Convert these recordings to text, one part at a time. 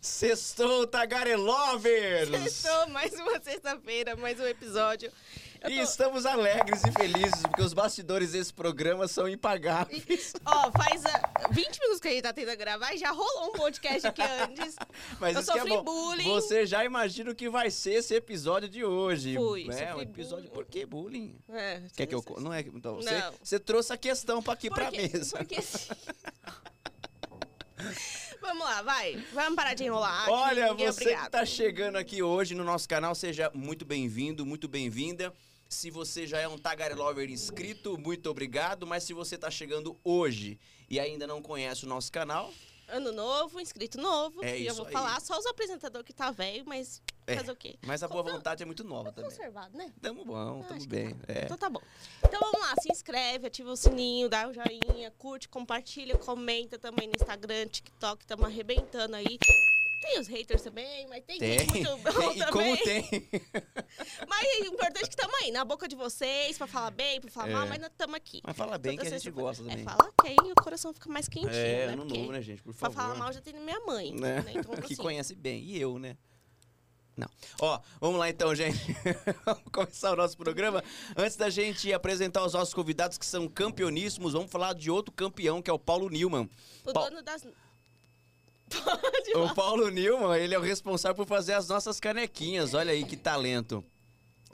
Sextou, Tagarelovers! Sextou, mais uma sexta-feira, mais um episódio. Eu E tô- estamos alegres e felizes, porque os bastidores desse programa são impagáveis. Ó, faz ah, 20 minutos que a gente tá tentando gravar e já rolou um podcast aqui antes. Mas Eu isso que é sofri bom. bullying. Você já imagina o que vai ser esse episódio de hoje. Fui, É, um episódio. bullying. Por que bullying? É, Quer que eu. Não é. Então, você, você trouxe a questão pra aqui pra Porque- mesa. porque sim. Vamos lá, vai. Vamos parar de enrolar. Olha, ninguém é você que tá chegando aqui hoje no nosso canal, seja muito bem-vindo, muito bem-vinda. Se você já é um Tagarelover inscrito, muito obrigado. Mas se você tá chegando hoje e ainda não conhece o nosso canal, Ano novo, inscrito novo. É e eu vou aí. falar só os apresentadores que tá velho, mas É. fazer o quê? mas a boa vontade é muito nova também. Conservado, né? Tamo bom, Ah, tamo que bem. tá. É. Então tá bom. Então vamos lá, se inscreve, ativa o sininho, dá o joinha, curte, compartilha, comenta também no Instagram, TikTok, tamo arrebentando aí. Tem os haters também, mas tem, Tem. gente muito bom Tem, e também. como tem. Mas o importante é que tamo aí, na boca de vocês, pra falar bem, pra falar É. mal, mas nós tamo aqui. Mas fala bem Toda que a gente gosta também. É, fala aí o coração fica mais quentinho, É, né? Porque novo, né, gente? Por Pra favor. falar mal já tem minha mãe, né? né? Então, que assim, conhece bem. E eu, né? Não. Ó, vamos lá então, gente. vamos começar o nosso programa. Antes da gente apresentar os nossos convidados que são campeoníssimos, vamos falar de outro campeão, que é o Paulo Newman. o Pau- dono das... Pode O Paulo Newman, ele é o responsável por fazer as nossas canequinhas. Olha aí que talento.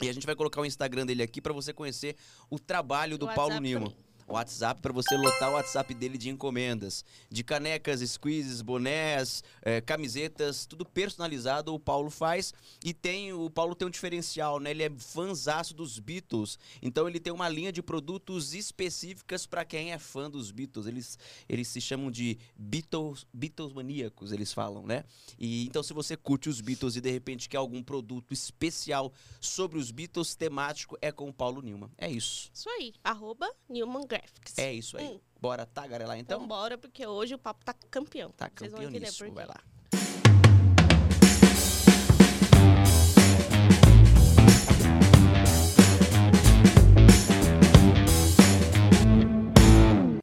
E a gente vai colocar o Instagram dele aqui pra você conhecer o trabalho do O Paulo. O WhatsApp para você lotar o WhatsApp dele de encomendas, de canecas, squeezes, bonés, eh, camisetas, tudo personalizado o Paulo faz e tem o Paulo tem um diferencial, né? Ele é fanzaço dos Beatles, então ele tem uma linha de produtos específicas para quem é fã dos Beatles. Eles eles se chamam de Beatles Beatles maníacos, eles falam, né? E então se você curte os Beatles e de repente quer algum produto especial sobre os Beatles temático é com o Paulo Newman. É isso. Isso aí, arroba Newman Graphics. É isso aí. Hum. Bora tagarelar Então, então? bora, porque hoje o papo tá campeão. Tá Vocês vão entender campeoníssimo, vai lá.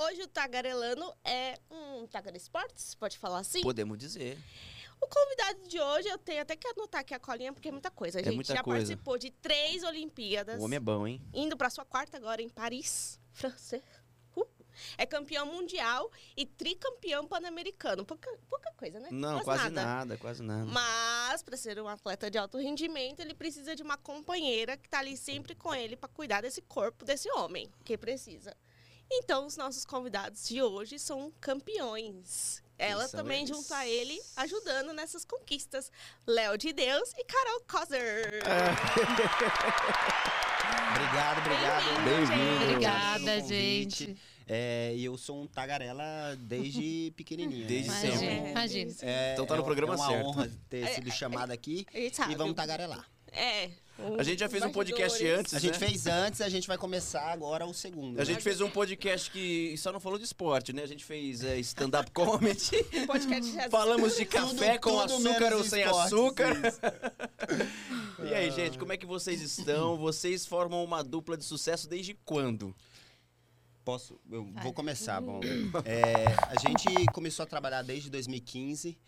Hoje o Tagarelano é um Tagare Esportes, pode falar assim? Podemos dizer. O convidado de hoje, eu tenho até que anotar aqui a colinha, porque é muita coisa. A É gente muita já coisa. participou de três Olimpíadas, O homem é bom, hein? indo pra sua quarta agora em Paris, França. Uh! É campeão mundial e tricampeão pan-americano. Pouca, pouca coisa, né? Não, quase nada. quase nada. Mas, para ser um atleta de alto rendimento, ele precisa de uma companheira que tá ali sempre com ele para cuidar desse corpo desse homem que precisa. Então, os nossos convidados de hoje são campeões. Ela são também eles? junto a ele, ajudando nessas conquistas. Léo de Deus e Carol Kozer. Obrigado, obrigado. Bem-vindo. Obrigada, gente. É, e eu sou um tagarela desde pequenininho. Desde né? sempre. É. Imagina, imagina. É, Então tá no é- programa é uma certo. honra ter sido chamado aqui A gente sabe. e vamos tagarelar. É. A gente já fez um podcast antes, A gente né? fez antes, a gente vai começar agora o segundo. A né? gente fez um podcast que só não falou de esporte, né? A gente fez é, stand-up comedy. O podcast já Falamos de Tudo- café com tudo açúcar ou sem esportes, açúcar. E aí, gente, como é que vocês estão? Vocês formam uma dupla de sucesso desde quando? Posso? Eu vou começar. Bom, é, a gente começou a trabalhar desde 2015,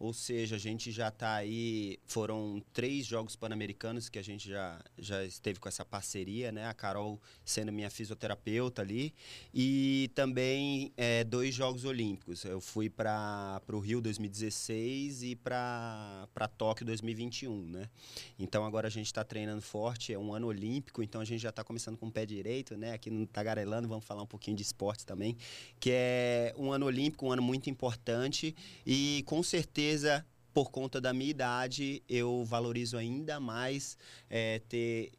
ou seja, a gente já está aí. Foram três Jogos Pan-Americanos que a gente já, já esteve com essa parceria, né? A Carol sendo minha fisioterapeuta ali. E também é, dois Jogos Olímpicos. Eu fui para o Rio 2016 e para Tóquio 2021, né? Então agora a gente está treinando forte, é um ano olímpico, então a gente já está começando com o pé direito, né? Aqui no Tagarelando, vamos falar um pouquinho de esportes também, que é um ano olímpico, um ano muito importante e com certeza por conta da minha idade, eu valorizo ainda mais é, ter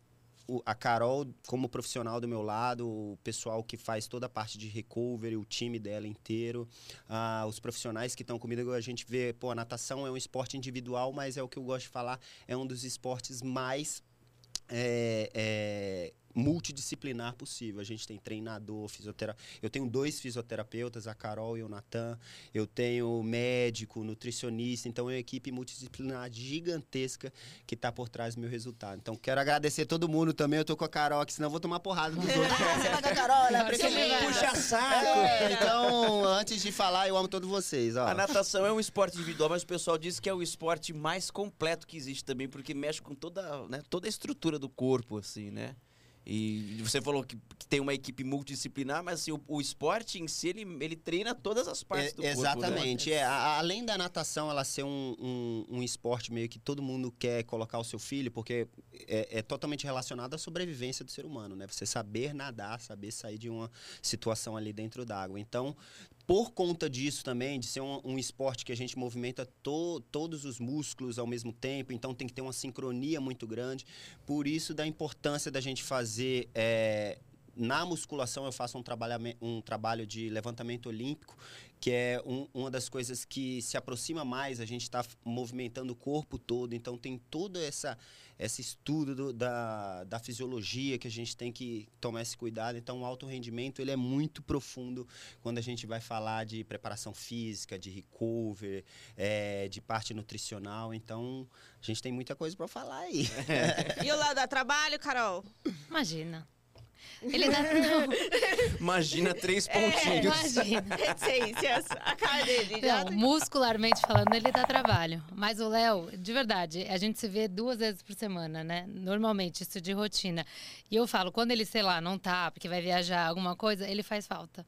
a Carol como profissional do meu lado, o pessoal que faz toda a parte de recovery, o time dela inteiro, ah, os profissionais que estão comigo, a gente vê, pô, a natação é um esporte individual, mas é o que eu gosto de falar, é um dos esportes mais é, é, multidisciplinar possível. A gente tem treinador, fisioterapeuta. Eu tenho dois fisioterapeutas, a Carol e o Natan. Eu tenho médico, nutricionista. Então é uma equipe multidisciplinar gigantesca que está por trás do meu resultado. Então quero agradecer todo mundo também. Eu tô com a Carol aqui, senão eu vou tomar porrada dos outros. Você vai com a Carol, ela é preferida. Puxa saco! É, então, antes de falar, eu amo todos vocês. Ó. A natação é um esporte individual, mas o pessoal diz que é o esporte mais completo que existe também, porque mexe com toda, né, toda a estrutura do corpo, assim, né? E você falou que, que tem uma equipe multidisciplinar, mas assim, o, o esporte em si, ele, ele treina todas as partes É, do corpo. né? exatamente. É, a- além da natação ela ser um, um, um esporte meio que todo mundo quer colocar o seu filho, porque é, é totalmente relacionado à sobrevivência do ser humano, né? Você saber nadar, saber sair de uma situação ali dentro d'água. Então, por conta disso também, de ser um, um esporte que a gente movimenta to- todos os músculos ao mesmo tempo, então tem que ter uma sincronia muito grande. Por isso da importância da gente fazer é, na musculação eu faço um, um trabalho de levantamento olímpico, que é um- uma das coisas que se aproxima mais, a gente está movimentando o corpo todo, então tem todo essa, esse estudo do- da, da fisiologia que a gente tem que tomar esse cuidado. Então o alto rendimento ele é muito profundo quando a gente vai falar de preparação física, de recover, é, de parte nutricional. Então a gente tem muita coisa para falar aí. E o Léo dá trabalho, Carol? Imagina. Ele dá. Não, Imagina três É, pontinhos. imagina. Reticências. A cara dele já. Não, muscularmente falando, ele dá trabalho. Mas o Léo, de verdade, a gente se vê duas vezes por semana, né? Normalmente, isso de rotina. E eu falo, quando ele, sei lá, não tá, porque vai viajar, alguma coisa, ele faz falta.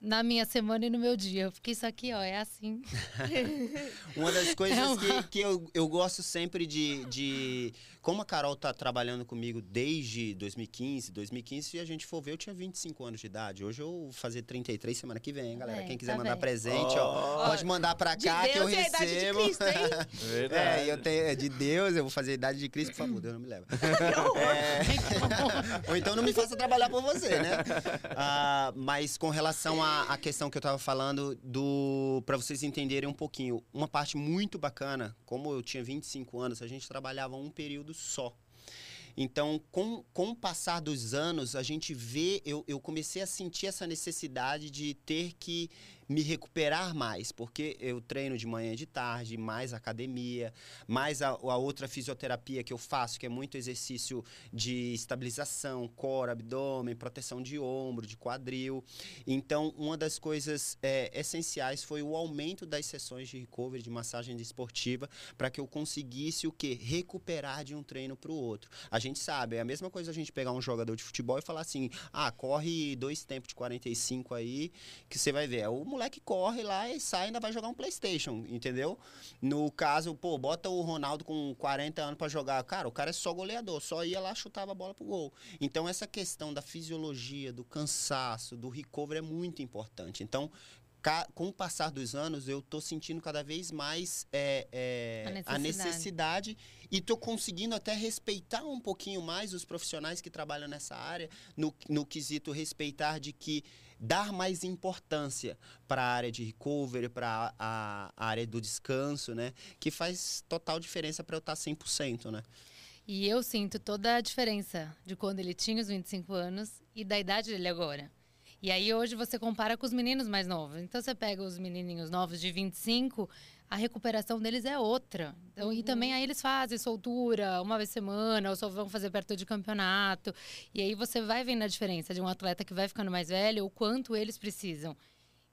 Na minha semana e no meu dia. Porque isso aqui, ó, é assim. Uma das coisas É uma- que, que eu, eu gosto sempre de, de. Como a Carol tá trabalhando comigo desde 2015, 2015, se a gente for ver, eu tinha 25 anos de idade. Hoje eu vou fazer 33 semana que vem, hein, galera. É, Quem quiser tá mandar bem. presente, ó, Ó, pode mandar pra De cá que eu Deus a de recebo. Cristo, hein? É, eu tenho, é de Deus, eu vou fazer a idade de Cristo, por favor, Deus não me leva. É. Ou então não me faça trabalhar por você, né? Ah, mas com relação à questão que eu tava falando, do para vocês entenderem um pouquinho, uma parte muito bacana, como eu tinha 25 anos, a gente trabalhava um período só. Então, com, com o passar dos anos, a gente vê, eu, eu comecei a sentir essa necessidade de ter que me recuperar mais, porque eu treino de manhã e de tarde, mais academia, mais a, a outra fisioterapia que eu faço, que é muito exercício de estabilização, core, abdômen, proteção de ombro, de quadril. Então, uma das coisas é, essenciais foi o aumento das sessões de recovery, de massagem desportiva, para que eu conseguisse o quê? Recuperar de um treino para o outro. A gente sabe, é a mesma coisa a gente pegar um jogador de futebol e falar assim: ah, corre dois tempos de 45 aí, que você vai ver. É O moleque corre lá e sai e ainda vai jogar um PlayStation, entendeu? No caso, pô, bota o Ronaldo com 40 anos para jogar. Cara, o cara é só goleador, só ia lá chutava a bola pro gol. Então, essa questão da fisiologia, do cansaço, do recovery é muito importante. Então, com o passar dos anos, eu tô sentindo cada vez mais é, é, A a necessidade. E tô conseguindo até respeitar um pouquinho mais os profissionais que trabalham nessa área, no, no quesito respeitar de que dar mais importância para a área de recovery, para a, a área do descanso, né? Que faz total diferença para eu tá estar 100%, né? E eu sinto toda a diferença de quando ele tinha os 25 anos e da idade dele agora. E aí hoje você compara com os meninos mais novos. Então você pega os menininhos novos de 25, a recuperação deles é outra. Então, E também aí eles fazem soltura uma vez semana, ou só vão fazer perto de campeonato. E aí você vai vendo a diferença de um atleta que vai ficando mais velho, o quanto eles precisam.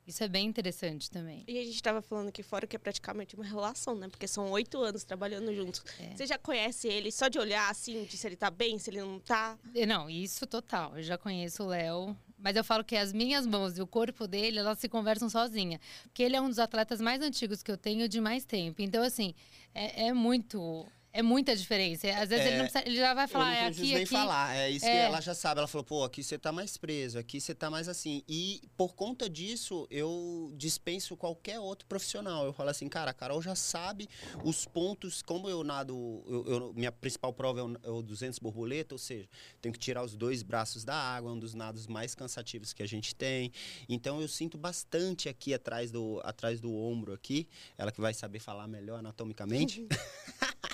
Isso é bem interessante também. E a gente tava falando aqui fora que é praticamente uma relação, né? Porque são oito anos trabalhando juntos. É. Você já conhece ele só de olhar, assim, de se ele tá bem, se ele não tá? E Não, isso total. Eu já conheço o Léo. Mas eu falo que as minhas mãos e o corpo dele, elas se conversam sozinha. Porque ele é um dos atletas mais antigos que eu tenho de mais tempo. Então, assim, é, é muito. É muita diferença. Às vezes É, ele, não precisa, ele já vai falar, eu não é aqui, nem aqui. falar. É isso que É. ela já sabe. Ela falou, pô, aqui você tá mais preso, aqui você tá mais assim. E por conta disso, eu dispenso qualquer outro profissional. Eu falo assim, cara, a Carol já sabe os pontos, como eu nado, eu- eu- minha principal prova é o, é o 200 borboleta, ou seja, tenho que tirar os dois braços da água, é um dos nados mais cansativos que a gente tem. Então eu sinto bastante aqui atrás do, atrás do ombro aqui, ela que vai saber falar melhor anatomicamente.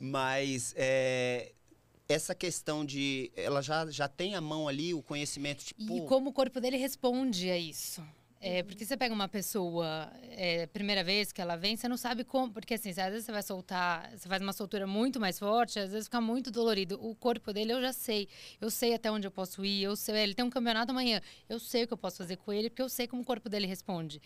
Mas é, essa questão de. Ela já, já tem a mão ali, o conhecimento, tipo. E como o corpo dele responde a isso. É, porque você pega uma pessoa, é, primeira vez que ela vem, você não sabe como. Porque assim, às vezes você vai soltar, você faz uma soltura muito mais forte, às vezes fica muito dolorido. O corpo dele eu já sei. Eu sei até onde eu posso ir, eu sei. Ele tem um campeonato amanhã. Eu sei o que eu posso fazer com ele, porque eu sei como o corpo dele responde.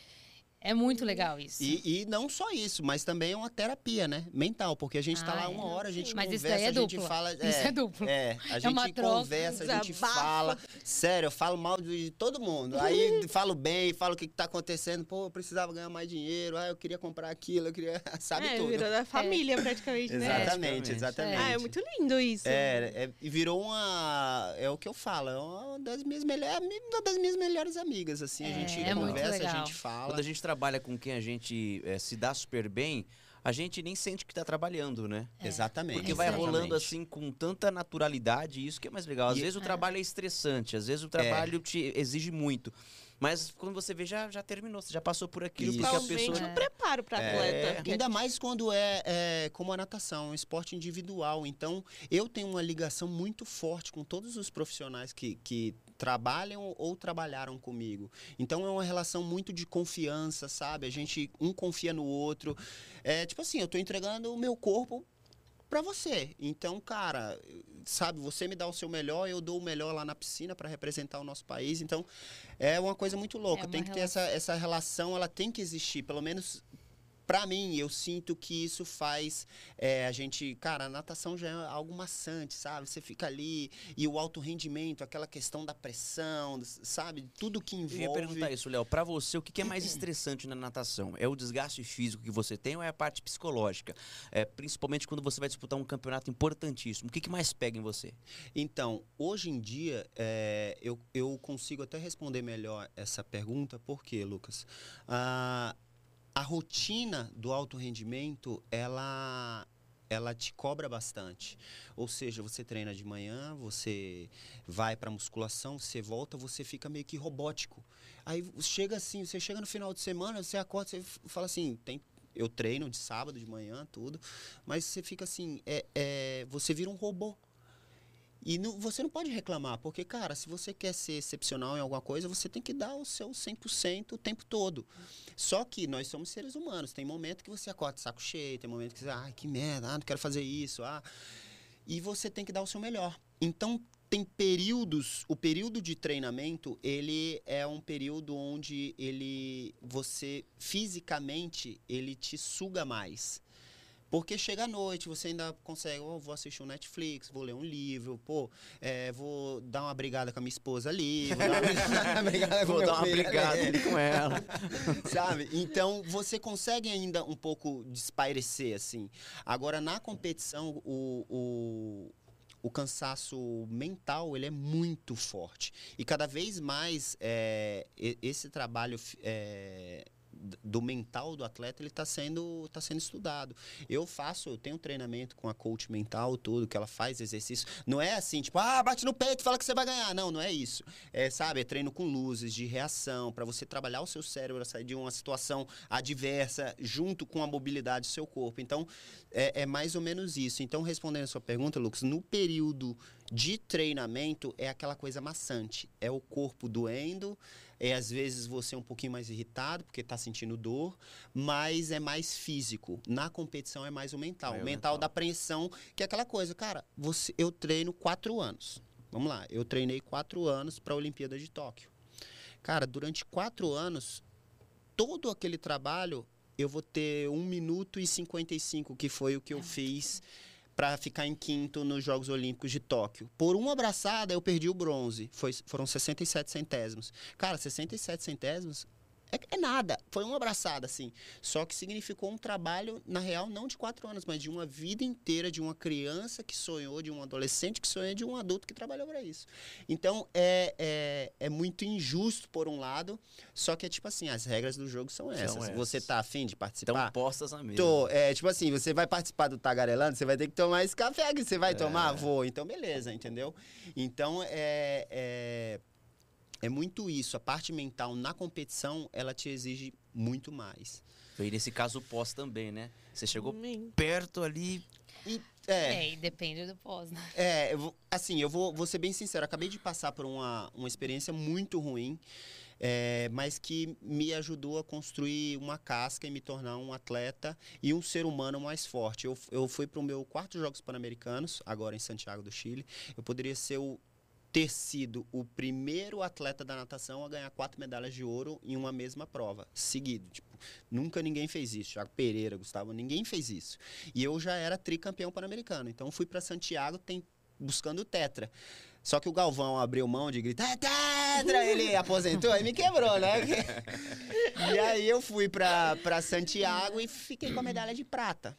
É muito legal isso. E, e não só isso, mas também é uma terapia, né? Mental, porque a gente tá Ah, lá é. uma hora, a gente Mas conversa, é a gente fala. Isso é duplo. É, a uma gente troca, conversa, a gente desabafa. fala. Sério, eu falo mal de todo mundo. Aí falo bem, falo o que, que tá acontecendo. Pô, eu precisava ganhar mais dinheiro. Ah, eu queria comprar aquilo, eu queria. Sabe é, tudo. virou da família praticamente, né? Exatamente, exatamente. Ah, é muito lindo isso. É, é, e virou uma. É o que eu falo, é uma das minhas melhores, uma das minhas melhores amigas, assim. a É, gente é conversa, a gente fala. Quando a gente trabalha com quem a gente eh, se dá super bem, a gente nem sente que tá trabalhando, né? Exatamente. Porque vai exatamente. rolando assim com tanta naturalidade, isso que é mais legal. Às E- vezes o trabalho é estressante, às vezes o trabalho te exige muito. Mas quando você vê, já, já terminou, você já passou por aquilo, Isso. porque a pessoa. um preparo para atleta. Ainda mais quando é, é como a natação, um esporte individual. Então, eu tenho uma ligação muito forte com todos os profissionais que, que trabalham ou trabalharam comigo. Então, é uma relação muito de confiança, sabe? A gente, um confia no outro. É tipo assim, eu tô entregando o meu corpo pra você. Então, cara, sabe, você me dá o seu melhor, eu dou o melhor lá na piscina para representar o nosso país. Então, é uma coisa muito louca. É tem que ter essa, essa relação, ela tem que existir, pelo menos Pra mim, eu sinto que isso faz é, a gente. Cara, a natação já é algo maçante, sabe? Você fica ali e o alto rendimento, aquela questão da pressão, sabe? Tudo que Eu envolve. ia perguntar isso, Léo. Pra você, o que que é mais estressante na natação? É o desgaste físico que você tem ou é a parte psicológica? É, principalmente quando você vai disputar um campeonato importantíssimo. O que, que mais pega em você? Então, hoje em dia, é, eu, eu consigo até responder melhor essa pergunta, por quê, Lucas? Ah, a rotina do alto rendimento, ela, ela te cobra bastante. Ou seja, você treina de manhã, você vai para musculação, você volta, você fica meio que robótico. Aí chega assim, você chega no final de semana, você acorda, você fala assim, tem eu treino de sábado de manhã, tudo, mas você fica assim, é, é, você vira um robô. E não- você não pode reclamar, porque, cara, se você quer ser excepcional em alguma coisa, você tem que dar o seu 100% o tempo todo. Só que nós somos seres humanos. Tem momento que você acorda saco cheio, tem momento que você, ai, que merda, ah, não quero fazer isso, ah. E você tem que dar o seu melhor. Então, tem períodos, o período de treinamento, ele é um período onde ele, você, fisicamente, ele te suga mais. Porque chega à noite, você ainda consegue, oh, vou assistir um Netflix, vou ler um livro, pô, é, vou dar uma brigada com a minha esposa ali, vou dar uma brigada com Vou dar uma brigada ali. com ela. Sabe? Então, você consegue ainda um pouco despairecer, assim. Agora, na competição, o, o, o cansaço mental, ele é muito forte. E cada vez mais, é, esse trabalho é, do mental do atleta, ele está sendo, tá sendo estudado. Eu faço, eu tenho treinamento com a coach mental, tudo, que ela faz exercício. Não é assim, tipo, ah, bate no peito, fala que você vai ganhar. Não, não é isso. É, sabe, é treino com luzes, de reação, para você trabalhar o seu cérebro, sair de uma situação adversa, junto com a mobilidade do seu corpo. Então, é, é mais ou menos isso. Então, respondendo a sua pergunta, Lucas, no período de treinamento, é aquela coisa maçante. É o corpo doendo, é às vezes você um pouquinho mais irritado, porque está sentindo dor, mas é mais físico. Na competição é mais o mental. É o mental, mental. da apreensão, que é aquela coisa, cara, você, eu treino quatro anos. Vamos lá, eu treinei quatro anos para a Olimpíada de Tóquio. Cara, durante quatro anos, todo aquele trabalho, eu vou ter 1 minuto e 55, que foi o que eu fiz para ficar em quinto nos Jogos Olímpicos de Tóquio. Por uma abraçada, eu perdi o bronze. Foi, foram 67 centésimos. Cara, 67 centésimos é, é nada. Foi uma abraçada, assim. Só que significou um trabalho, na real, não de quatro anos, mas de uma vida inteira, de uma criança que sonhou, de um adolescente que sonhou, de um adulto que trabalhou para isso. Então, é, é, é muito injusto, por um lado, só que é tipo assim, as regras do jogo são essas. essas. Você tá afim de Estão participar? postas na mesa. Tô, é, tipo assim, você vai participar do tagarelando, você vai ter que tomar esse café que você vai tomar? Vou. Então, beleza, entendeu? Então, é, é, é muito isso. A parte mental na competição, ela te exige muito mais. E nesse caso pós também, né? Você chegou Amém. perto ali. E- é, É, e depende do pós, né? É, eu vou- assim, eu vou, vou ser bem sincero. Acabei de passar por uma, uma experiência muito ruim, é, mas que me ajudou a construir uma casca e me tornar um atleta e um ser humano mais forte. Eu, eu fui para o meu quarto Jogos Pan-Americanos, agora em Santiago do Chile. Eu poderia ser o ter sido o primeiro atleta da natação a ganhar quatro medalhas de ouro em uma mesma prova, seguido. Tipo, nunca ninguém fez isso. Thiago Pereira, Gustavo, ninguém fez isso. E eu já era tricampeão pan-americano. Então fui para Santiago tem, buscando o tetra. Só que o Galvão abriu mão de gritar, "É tetra! Ele aposentou, aí me quebrou, né? e aí eu fui pra Santiago e fiquei com a medalha de prata.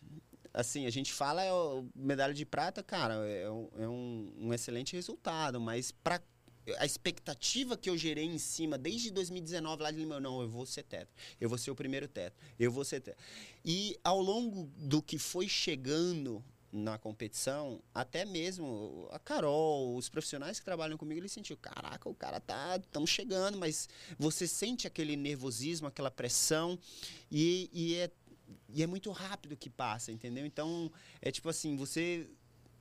Assim, a gente fala é, medalha de prata, cara, é, um, é um- excelente resultado, mas pra a expectativa que eu gerei em cima desde 2019 lá de Limão, não, eu vou ser tetra, eu vou ser o primeiro tetra, eu vou ser tetra. E ao longo do que foi chegando na competição, até mesmo a Carol, os profissionais que trabalham comigo, eles sentiram, caraca, o cara tá, estamos chegando, mas você sente aquele nervosismo, aquela pressão e, e é e é muito rápido que passa, entendeu? Então, é tipo assim, você.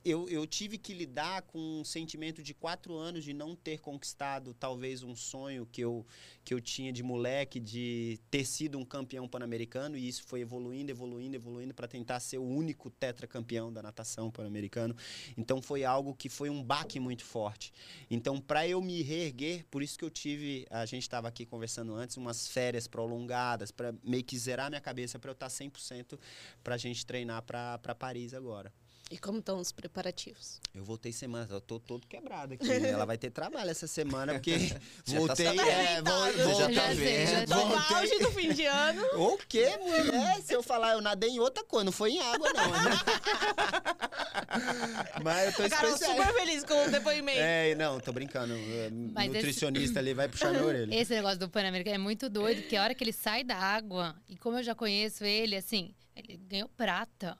Eu, eu tive que lidar com um sentimento de quatro anos de não ter conquistado talvez um sonho que eu, que eu tinha de moleque, de ter sido um campeão pan-americano, e isso foi evoluindo, evoluindo, evoluindo para tentar ser o único tetracampeão da natação pan-americano. Então foi algo que foi um baque muito forte. Então, para eu me reerguer, por isso que eu tive, a gente estava aqui conversando antes, umas férias prolongadas, para meio que zerar minha cabeça, para eu estar 100% para a gente treinar para Paris agora. E como estão os preparativos? Eu voltei semana, eu tô todo quebrado aqui. né? Ela vai ter trabalho essa semana, porque voltei. tá é, vou, Você já já tá vendo. já Tô sei. no Voltei. auge do fim de ano. O quê, mulher? Se eu falar, eu nadei em outra coisa, não foi em água, não. né? Mas eu tô A Carol especial. super feliz com o depoimento. É, não, tô brincando. O Mas esse- nutricionista ali vai puxar minha orelha. Esse negócio do Pan-Americano é muito doido, porque a hora que ele sai da água, e como eu já conheço ele, assim, ele ganhou prata.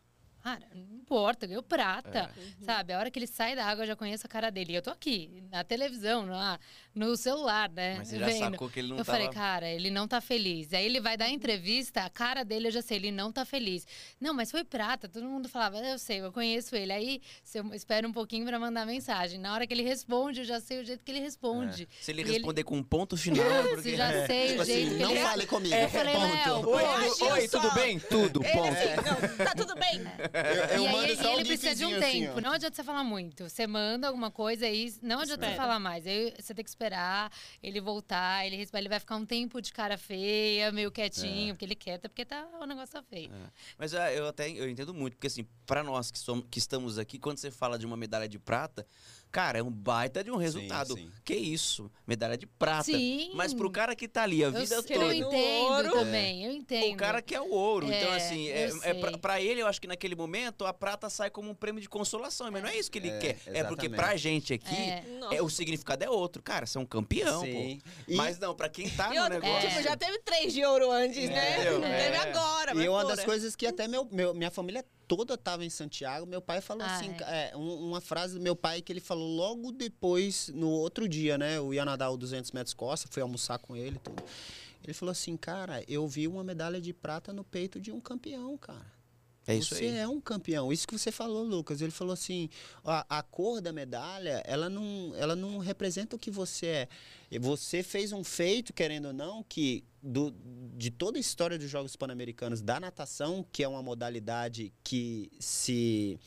Cara, não importa, ganhou prata. Sabe? A hora que ele sai da água, eu já conheço a cara dele. E eu tô aqui, na televisão, na, no celular, né? Mas você já vendo. sacou que ele não eu tava... falei, cara, ele não tá feliz. Aí ele vai dar entrevista, a cara dele eu já sei, ele não tá feliz. Não, mas foi prata, todo mundo falava, eu sei, eu conheço ele. Aí você espera um pouquinho pra mandar mensagem. Na hora que ele responde, eu já sei o jeito que ele responde. É. Se ele E ele- responder com um ponto final, é porque... Se já sei Tipo o jeito assim, que não ele fale comigo. Eu falei, Léo, ponto. Oi, oi, só- tudo bem? Tudo, Ele ponto. assim, não, tá tudo bem. Eu, eu e mando aí só ele um precisa de um assim, tempo. ó. não adianta você falar muito. Você manda alguma coisa aí, não adianta você falar mais. Aí você tem que esperar ele voltar, ele, ele vai ficar um tempo de cara feia, meio quietinho, porque ele quer, até porque tá, o negócio tá feio. É. Mas ah, eu até eu entendo muito, porque assim, pra nós que, somos, que estamos aqui, quando você fala de uma medalha de prata, cara, é um baita de um resultado. sim. Que isso? Medalha de prata. Sim. Mas pro cara que tá ali a Eu, vida eu toda. entendo Ouro. também, eu entendo. O cara quer o ouro. então, É, assim, é, eu é pra, pra ele, eu acho que naquele momento a prata sai como um prêmio de consolação. Mas não é isso que ele É, quer. É porque exatamente. pra gente aqui, É. É, o significado é outro. Cara, você é um campeão, Sim. pô. E- Mas não, pra quem tá E no outra, negócio. tipo, já teve três de ouro antes, né? Não É. teve agora, mas E uma das coisas que até meu, meu- minha família toda estava em Santiago, meu pai falou Ah, assim, é, um- uma frase do meu pai que ele falou logo depois, no outro dia, né? Eu ia nadar o 200 metros costa, fui almoçar com ele e tudo. Ele falou assim, cara, eu vi uma medalha de prata no peito de um campeão, cara. É isso você aí. é um campeão. Isso que você falou, Lucas. Ele falou assim: a, a cor da medalha, ela não, ela não representa o que você é. E Você fez um feito, querendo ou não, que do, de toda a história dos Jogos Pan-Americanos da natação, que é uma modalidade que se,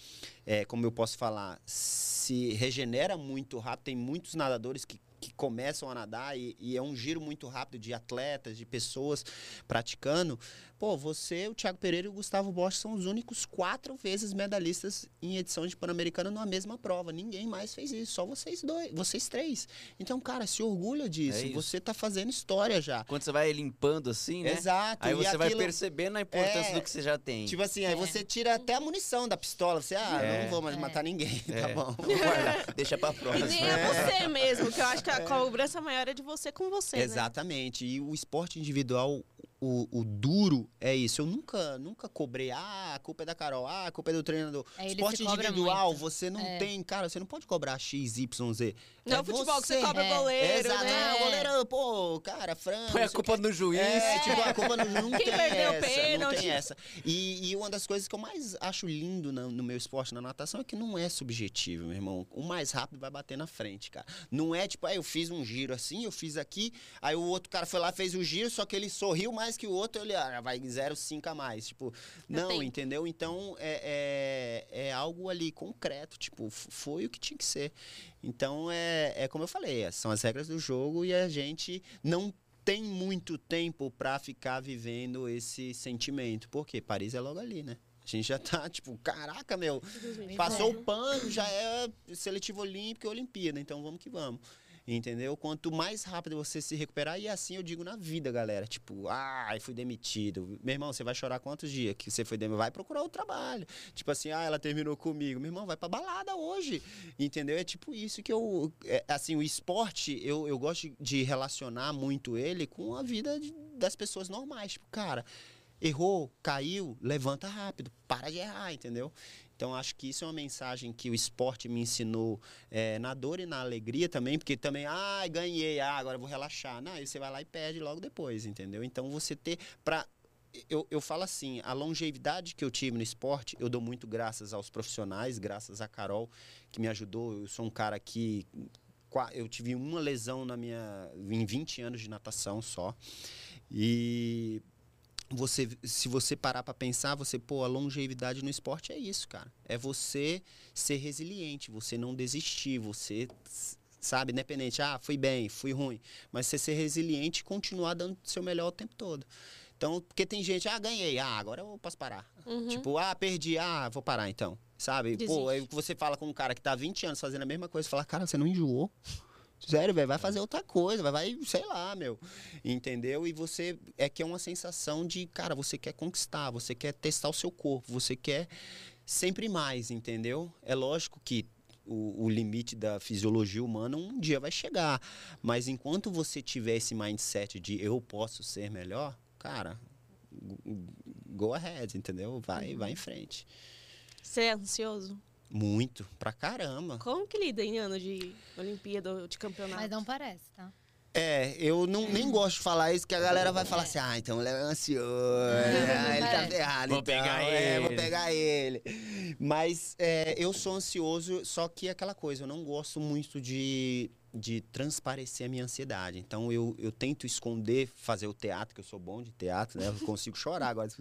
é, como eu posso falar, se regenera muito rápido. Tem muitos nadadores que que começam a nadar e, e é um giro muito rápido de atletas, de pessoas praticando. Pô, você, o Thiago Pereira e o Gustavo Bosch são os únicos quatro vezes medalhistas em edição de Pan-Americano numa mesma prova. Ninguém mais fez isso, só vocês dois, vocês três. Então, cara, se orgulha disso. É. Você tá fazendo história já. Quando você vai limpando assim, né? Exato. Aí e você vai aquilo- percebendo a importância É, do que você já tem. Tipo assim, aí É. você tira até a munição da pistola. Você, ah, É. não vou mais É. matar ninguém, É. tá bom. Deixa pra E próxima. nem é você mesmo, que eu acho que a cobrança maior é de você com você, né? Exatamente. E o esporte individual, o, o duro é isso. Eu nunca, nunca cobrei, ah, a culpa é da Carol, ah, a culpa é do treinador. É, Esporte individual, muito. você não É. tem, cara, você não pode cobrar X, Y, Z. Não é é futebol que você você. cobra É. goleiro, Exato, né? não, goleiro, pô, cara, frango. Põe não a o culpa no juiz. É, tipo, a culpa não, não Quem tem perdeu o essa, não pênalti? tem essa. E, e uma das coisas que eu mais acho lindo na- no, meu esporte, na natação, é que não é subjetivo, meu irmão. O mais rápido vai bater na frente, cara. Não é tipo, ah, eu fiz um giro assim, eu fiz aqui, aí o outro cara foi lá, fez o giro, só que ele sorriu mais que o outro, ele ah, vai 0,5 a mais. Tipo, não, tempo. entendeu? Então, é, é, é algo ali concreto, tipo, foi o que tinha que ser. Então, é, é como eu falei, é, são as regras do jogo e a gente não tem muito tempo pra ficar vivendo esse sentimento. Porque Paris é logo ali, né? A gente já tá, tipo, caraca, meu, passou o pano, já é seletivo olímpico e Olimpíada, então vamos que vamos. Entendeu? Quanto mais rápido você se recuperar, e assim eu digo na vida, galera. Tipo, ai, fui demitido. Meu irmão, você vai chorar quantos dias que você foi demitido? Vai procurar outro trabalho. Tipo assim, ah, ela terminou comigo. Meu irmão, vai pra balada hoje. Entendeu? É tipo isso que eu. é, assim, o esporte, eu, eu gosto de relacionar muito ele com a vida de- das pessoas normais. Tipo, cara, errou, caiu, levanta rápido, para de errar, entendeu? Então, acho que isso é uma mensagem que o esporte me ensinou é, na dor e na alegria também, porque também, ah, ganhei, ah, agora vou relaxar. Não, aí você vai lá e perde logo depois, entendeu? Então, você ter para eu, eu falo assim, a longevidade que eu tive no esporte, eu dou muito graças aos profissionais, graças a Carol, que me ajudou. Eu sou um cara que eu tive uma lesão na minha em 20 anos de natação só. E você se você parar para pensar, você, pô, a longevidade no esporte é isso, cara. É você ser resiliente, você não desistir, você sabe, independente, ah, fui bem, fui ruim, mas você ser resiliente e continuar dando o seu melhor o tempo todo. Então, porque tem gente, ah, ganhei, ah, agora eu posso parar. Uhum. Tipo, ah, perdi, ah, vou parar então. Sabe? Pô, Desiste. aí você fala com um cara que tá há 20 anos fazendo a mesma coisa, fala, cara, você não enjoou? Sério, velho, vai fazer outra coisa, vai, vai, sei lá, meu. Entendeu? E você é que é uma sensação de, cara, você quer conquistar, você quer testar o seu corpo, você quer sempre mais, entendeu? É lógico que o, o limite da fisiologia humana um dia vai chegar. Mas enquanto você tiver esse mindset de eu posso ser melhor, cara, go ahead, entendeu? Vai, vai em frente. Você é ansioso? Muito, pra caramba. Como que lida em ano de Olimpíada ou de campeonato? Mas não parece, tá? É, eu não, nem gosto de falar isso, que a galera vai falar assim, ah, então ele é ansioso, ah, ele tá ferrado, Vou então, pegar é, vou ele." pegar ele. Mas é, eu sou ansioso, só que é aquela coisa, eu não gosto muito de, de transparecer a minha ansiedade. Então eu, eu tento esconder, fazer o teatro, que eu sou bom de teatro, né? Eu consigo chorar agora.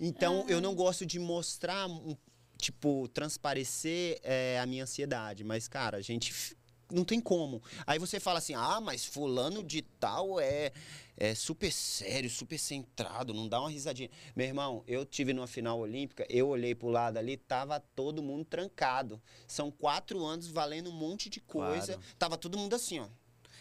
Então eu não gosto de mostrar, tipo, transparecer é, a minha ansiedade. Mas, cara, a gente não tem como. Aí você fala assim, ah, mas fulano de tal é, é super sério, super centrado, não dá uma risadinha. Meu irmão, eu tive numa final olímpica, eu olhei pro lado ali, tava todo mundo trancado. São quatro anos valendo um monte de coisa. Claro. Tava todo mundo assim, ó.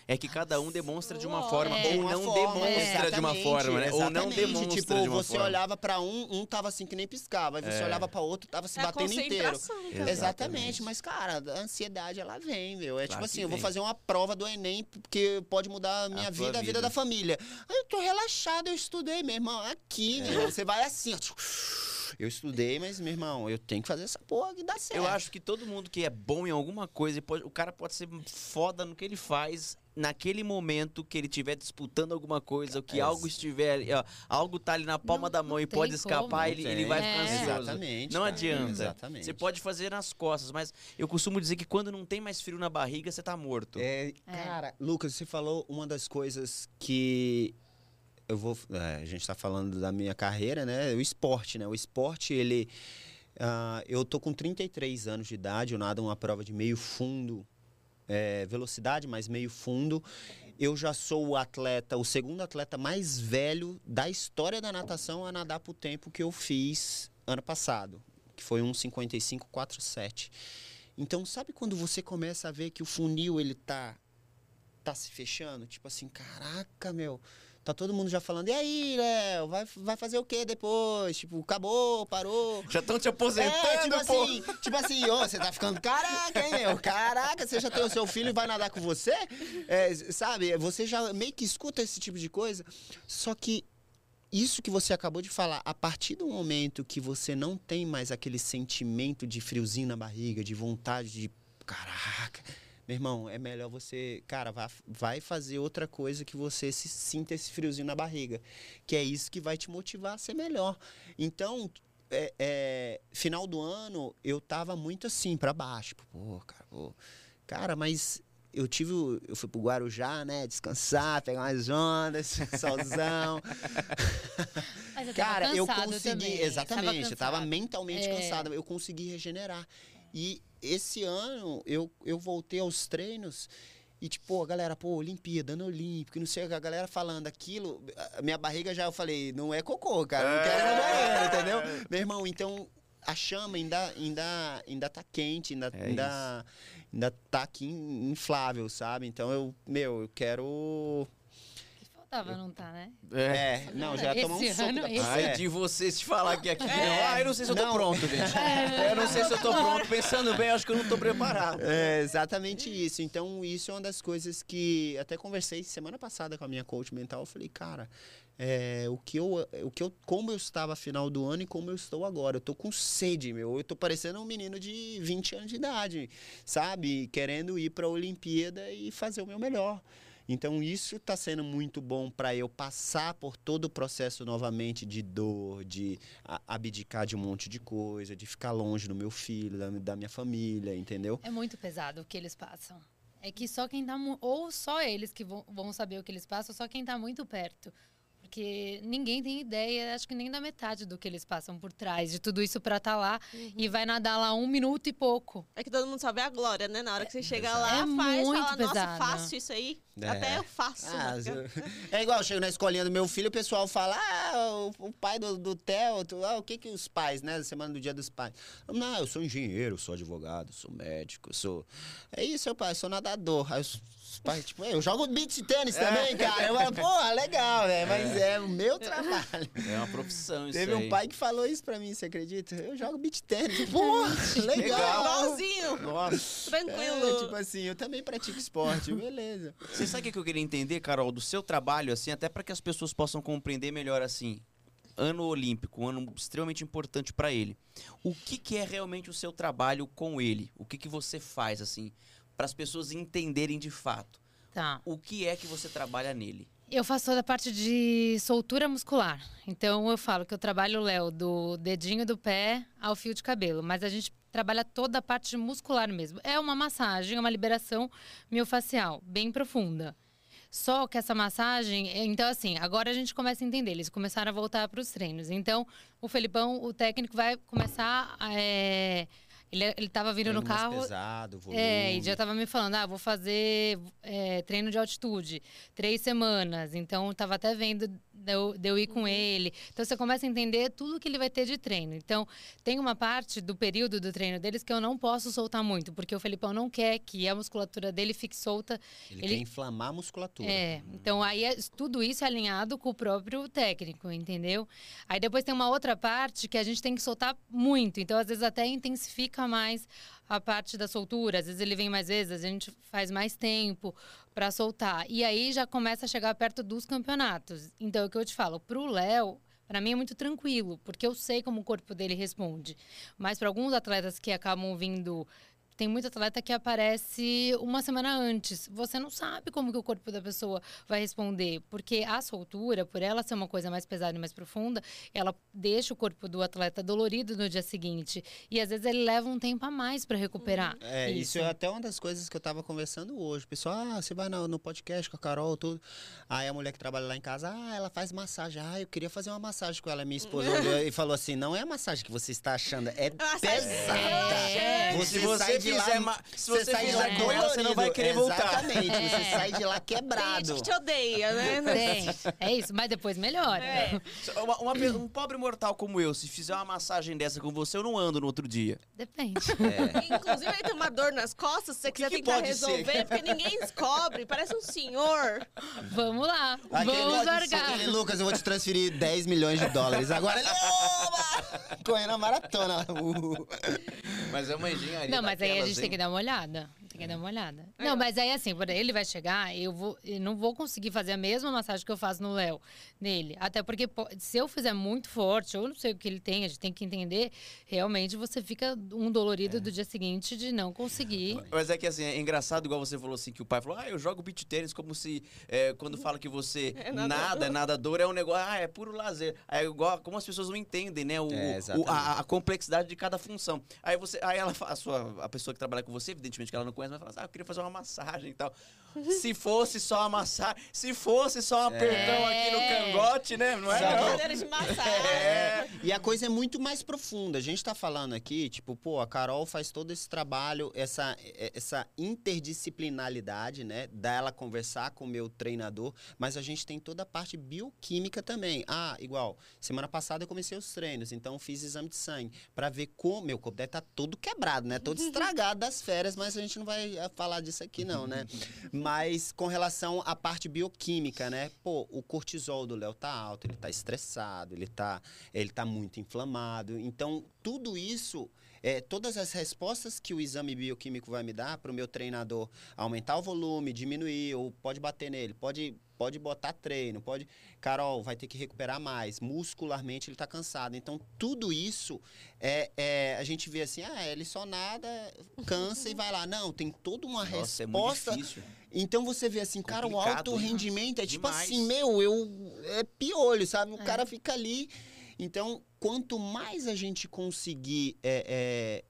É que cada um demonstra de uma forma, É. ou Uma não forma, demonstra de uma exatamente, forma, né? Ou não exatamente. demonstra Tipo, de uma você forma. olhava pra um, um tava assim que nem piscava. Aí você É. olhava pra outro, tava se É batendo inteiro. também. Exato. Exatamente, mas cara, a ansiedade ela vem, meu. É Claro tipo assim, eu vou fazer uma prova do Enem porque pode mudar a minha A vida, a vida vida. da família. Aí eu tô relaxado, eu estudei, meu irmão. Aqui, É. meu irmão, você vai assim, ó. Eu estudei, mas, meu irmão, eu tenho que fazer essa porra que dá certo. Eu acho que todo mundo que é bom em alguma coisa, pode- o cara pode ser foda no que ele faz naquele momento que ele estiver disputando alguma coisa, ou que É. algo estiver, ó, algo tá ali na palma Não- da mão e pode escapar, ele, ele vai É. ficar ansioso. Exatamente. Não cara, adianta. Exatamente. Você pode fazer nas costas, mas eu costumo dizer que quando não tem mais frio na barriga, você tá morto. É, cara, Lucas, você falou uma das coisas que eu vou. é, a gente tá falando da minha carreira, né? O esporte, né? O esporte, ele. ah, eu tô com 33 anos de idade, eu nado uma prova de meio fundo, é, velocidade, mas meio fundo. Eu já sou o atleta, o segundo atleta mais velho da história da natação a nadar pro tempo que eu fiz ano passado, que foi um 55,47. Então, sabe quando você começa a ver que o funil ele tá tá se fechando, tipo assim, caraca, meu, tá todo mundo já falando, e aí, Léo, vai, vai fazer o quê depois? Tipo, acabou, parou. Já estão te aposentando, É, tipo pô. assim, tipo assim, ô, você tá ficando caraca, hein, meu? Caraca, você já tem o seu filho e vai nadar com você? É, sabe, você já meio que escuta esse tipo de coisa. Só que isso que você acabou de falar, a partir do momento que você não tem mais aquele sentimento de friozinho na barriga, de vontade de. Caraca. Meu irmão, é melhor você, cara, vá, vai fazer outra coisa que você se sinta esse friozinho na barriga. Que é isso que vai te motivar a ser melhor. Então, é, é, final do ano, eu tava muito assim, pra baixo. Tipo, Pô, cara, pô. Cara, mas eu tive. Eu fui pro Guarujá, né? Descansar, pegar umas ondas, solzão. Mas eu tava Cara, eu consegui. também, exatamente, eu tava mentalmente É. cansado. Eu consegui regenerar. E esse ano eu, eu voltei aos treinos. E, tipo, a galera, pô, Olimpíada, ano olímpico, não sei, a galera falando aquilo, a minha barriga já, eu falei, não é cocô, cara, não quero ir no banheiro, entendeu? Meu irmão, então, a chama ainda, ainda, ainda tá quente, ainda, É ainda, ainda tá aqui inflável, sabe? Então, eu, meu, eu quero... Faltava, não tá, né? É, não, já ia tomar um Esse soco ano, da Ai, É. de você se falar que aqui. Ah, eu não sei se eu tô Não. pronto, gente. Eu não sei se eu tô pronto. Pensando bem, eu acho que eu não tô preparado. É exatamente isso. Então, isso é uma das coisas que até conversei semana passada com a minha coach mental. Eu falei, cara, é, o que eu, o que eu, como eu estava final do ano e como eu estou agora. Eu tô com sede, meu. Eu tô parecendo um menino de 20 anos de idade, sabe? Querendo ir para a Olimpíada e fazer o meu melhor. Então isso está sendo muito bom para eu passar por todo o processo novamente de dor, de abdicar de um monte de coisa, de ficar longe do meu filho, da, minha família, entendeu? É muito pesado o que eles passam. É que só quem tá. Ou só eles que vão, vão saber o que eles passam, só quem tá muito perto. Porque ninguém tem ideia, acho que nem da metade do que eles passam por trás, de tudo isso pra estar lá e vai nadar lá um minuto e pouco. É que todo mundo só vê a glória, né? Na hora que você chega lá, É faz, muito fala, nossa, pesado. faço isso aí. É. Até eu faço. Ah, né? é igual, eu chego na escolinha do meu filho, o pessoal fala, ah, o, o pai do, do Theo, tu- ah, o que que os pais, né, semana do dia dos pais. Não, eu sou engenheiro, sou advogado, sou médico, sou... É isso, meu pai, sou nadador. Aí pais, tipo, eu jogo beat tênis também, cara. Eu falo, pô, legal, velho, mas é o meu trabalho. É uma profissão isso Teve aí. um pai que falou isso pra mim, você acredita? Eu jogo beat tênis. Pô, legal. Igualzinho. Nossa. Tranquilo. É, tipo assim, eu também pratico esporte, beleza. Você sabe o que eu queria entender, Carol, do seu trabalho, assim, até para que as pessoas possam compreender melhor, assim, ano olímpico, um ano extremamente importante para ele. O que, que é realmente o seu trabalho com ele? O que, que você faz, assim, para as pessoas entenderem de fato? Tá. O que é que você trabalha nele? Eu faço toda a parte de soltura muscular. Então eu falo que eu trabalho o Léo do dedinho do pé ao fio de cabelo, mas a gente trabalha toda a parte muscular mesmo. É uma massagem, é uma liberação miofacial bem profunda. Só que essa massagem, é- então assim, agora a gente começa a entender, eles começaram a voltar para os treinos. Então, o Felipão, o técnico vai começar a, é, ele ele estava vindo Treino no mais carro, pesado, volume. é, e já tava me falando, ah, vou fazer é, treino de altitude, três semanas. Então, tava até vendo de eu, de eu ir com ele. Então, você começa a entender tudo que ele vai ter de treino. Então, tem uma parte do período do treino deles que eu não posso soltar muito, porque o Felipão não quer que a musculatura dele fique solta. Ele, ele- quer inflamar a musculatura. É, então aí é- tudo isso é alinhado com o próprio técnico, entendeu? Aí depois tem uma outra parte que a gente tem que soltar muito, então às vezes até intensifica mais a parte da soltura, às vezes ele vem mais vezes, a gente faz mais tempo para soltar. E aí já começa a chegar perto dos campeonatos. Então é o que eu te falo, pro Léo, Pra mim é muito tranquilo, porque eu sei como o corpo dele responde. Mas para alguns atletas que acabam vindo tem muito atleta que aparece uma semana antes. Você não sabe como que o corpo da pessoa vai responder, porque a soltura, por ela ser uma coisa mais pesada e mais profunda, ela deixa o corpo do atleta dolorido no dia seguinte. E às vezes ele leva um tempo a mais para recuperar. É, isso. é até uma das coisas que eu tava conversando hoje. O pessoal, ah, você vai no, no podcast com a Carol, tudo. Aí a mulher que trabalha lá em casa, ah, ela faz massagem. Ah, eu queria fazer uma massagem com ela. Minha esposa olhou e falou assim: não é a massagem que você está achando, é pesada. É. Você, Se você sai de lá, se você sai de lá com ela, você não vai querer voltar. Exatamente, É. você sai de lá Tem quebrado. gente que te odeia, né? Tem, é isso, mas depois melhora. É. Uma- uma um pobre mortal como eu, se fizer uma massagem dessa com você, eu não ando no outro dia. Depende. Inclusive, ele tem uma dor nas costas, se você quiser que tentar pode ser? resolver, porque ninguém descobre, parece um senhor. Vamos lá, Aquele, vamos largar. aquele Lucas, eu vou te transferir 10 milhões de dólares. Agora ele. Oba! Correndo a maratona. Uh. Mas é uma engenharia. Não, mas aí a gente tem que dar uma olhada. Tem que dar uma olhada. Aí, Não, ó. mas aí assim, por aí ele vai chegar, eu vou, eu não vou conseguir fazer a mesma massagem que eu faço no Léo, nele. Até porque po- se eu fizer muito forte, eu não sei o que ele tem, a gente tem que entender, realmente você fica um dolorido do dia seguinte de não conseguir. Mas é que assim, é engraçado, igual você falou assim, que o pai falou, ah, eu jogo beat tênis como se é, quando fala que você É nadador. nada, nadador é um negócio, ah, é puro lazer. Aí igual, como as pessoas não entendem, né, o, É, o- a, a complexidade de cada função. Aí você, aí ela, a sua, a pessoa que trabalha com você, evidentemente que ela não conhece, mas fala assim, ah, eu queria fazer uma massagem e tal. Se fosse só a massagem, se fosse só um apertão aqui no É. cangote, né, não é? Só não? Cadeira de massagem. É. E a coisa é muito mais profunda. A gente tá falando aqui, tipo, pô, a Carol faz todo esse trabalho, essa, essa interdisciplinaridade, né? Dela conversar com o meu treinador, mas a gente tem toda a parte bioquímica também. Ah, igual, semana passada eu comecei os treinos, então fiz exame de sangue para ver como. Meu corpo deve estar todo quebrado, né? Todo estragado das férias, mas a gente não vai falar disso aqui, não, né? Mas com relação à parte bioquímica, né? Pô, o cortisol do Léo tá alto, ele tá estressado, ele tá, ele tá muito inflamado. Então, tudo isso, é, todas as respostas que o exame bioquímico vai me dar para o meu treinador aumentar o volume, diminuir, ou pode bater nele, pode, pode botar treino, pode. Carol, vai ter que recuperar mais. Muscularmente ele tá cansado. Então, tudo isso é, é, a gente vê assim, ah, ele só nada, cansa e vai lá. Não, tem toda uma Nossa, é muito resposta difícil. então você vê assim, cara, o alto hein? rendimento é tipo Demais. assim, meu, eu é piolho, sabe? O É. cara fica ali. Então, quanto mais a gente conseguir é, é,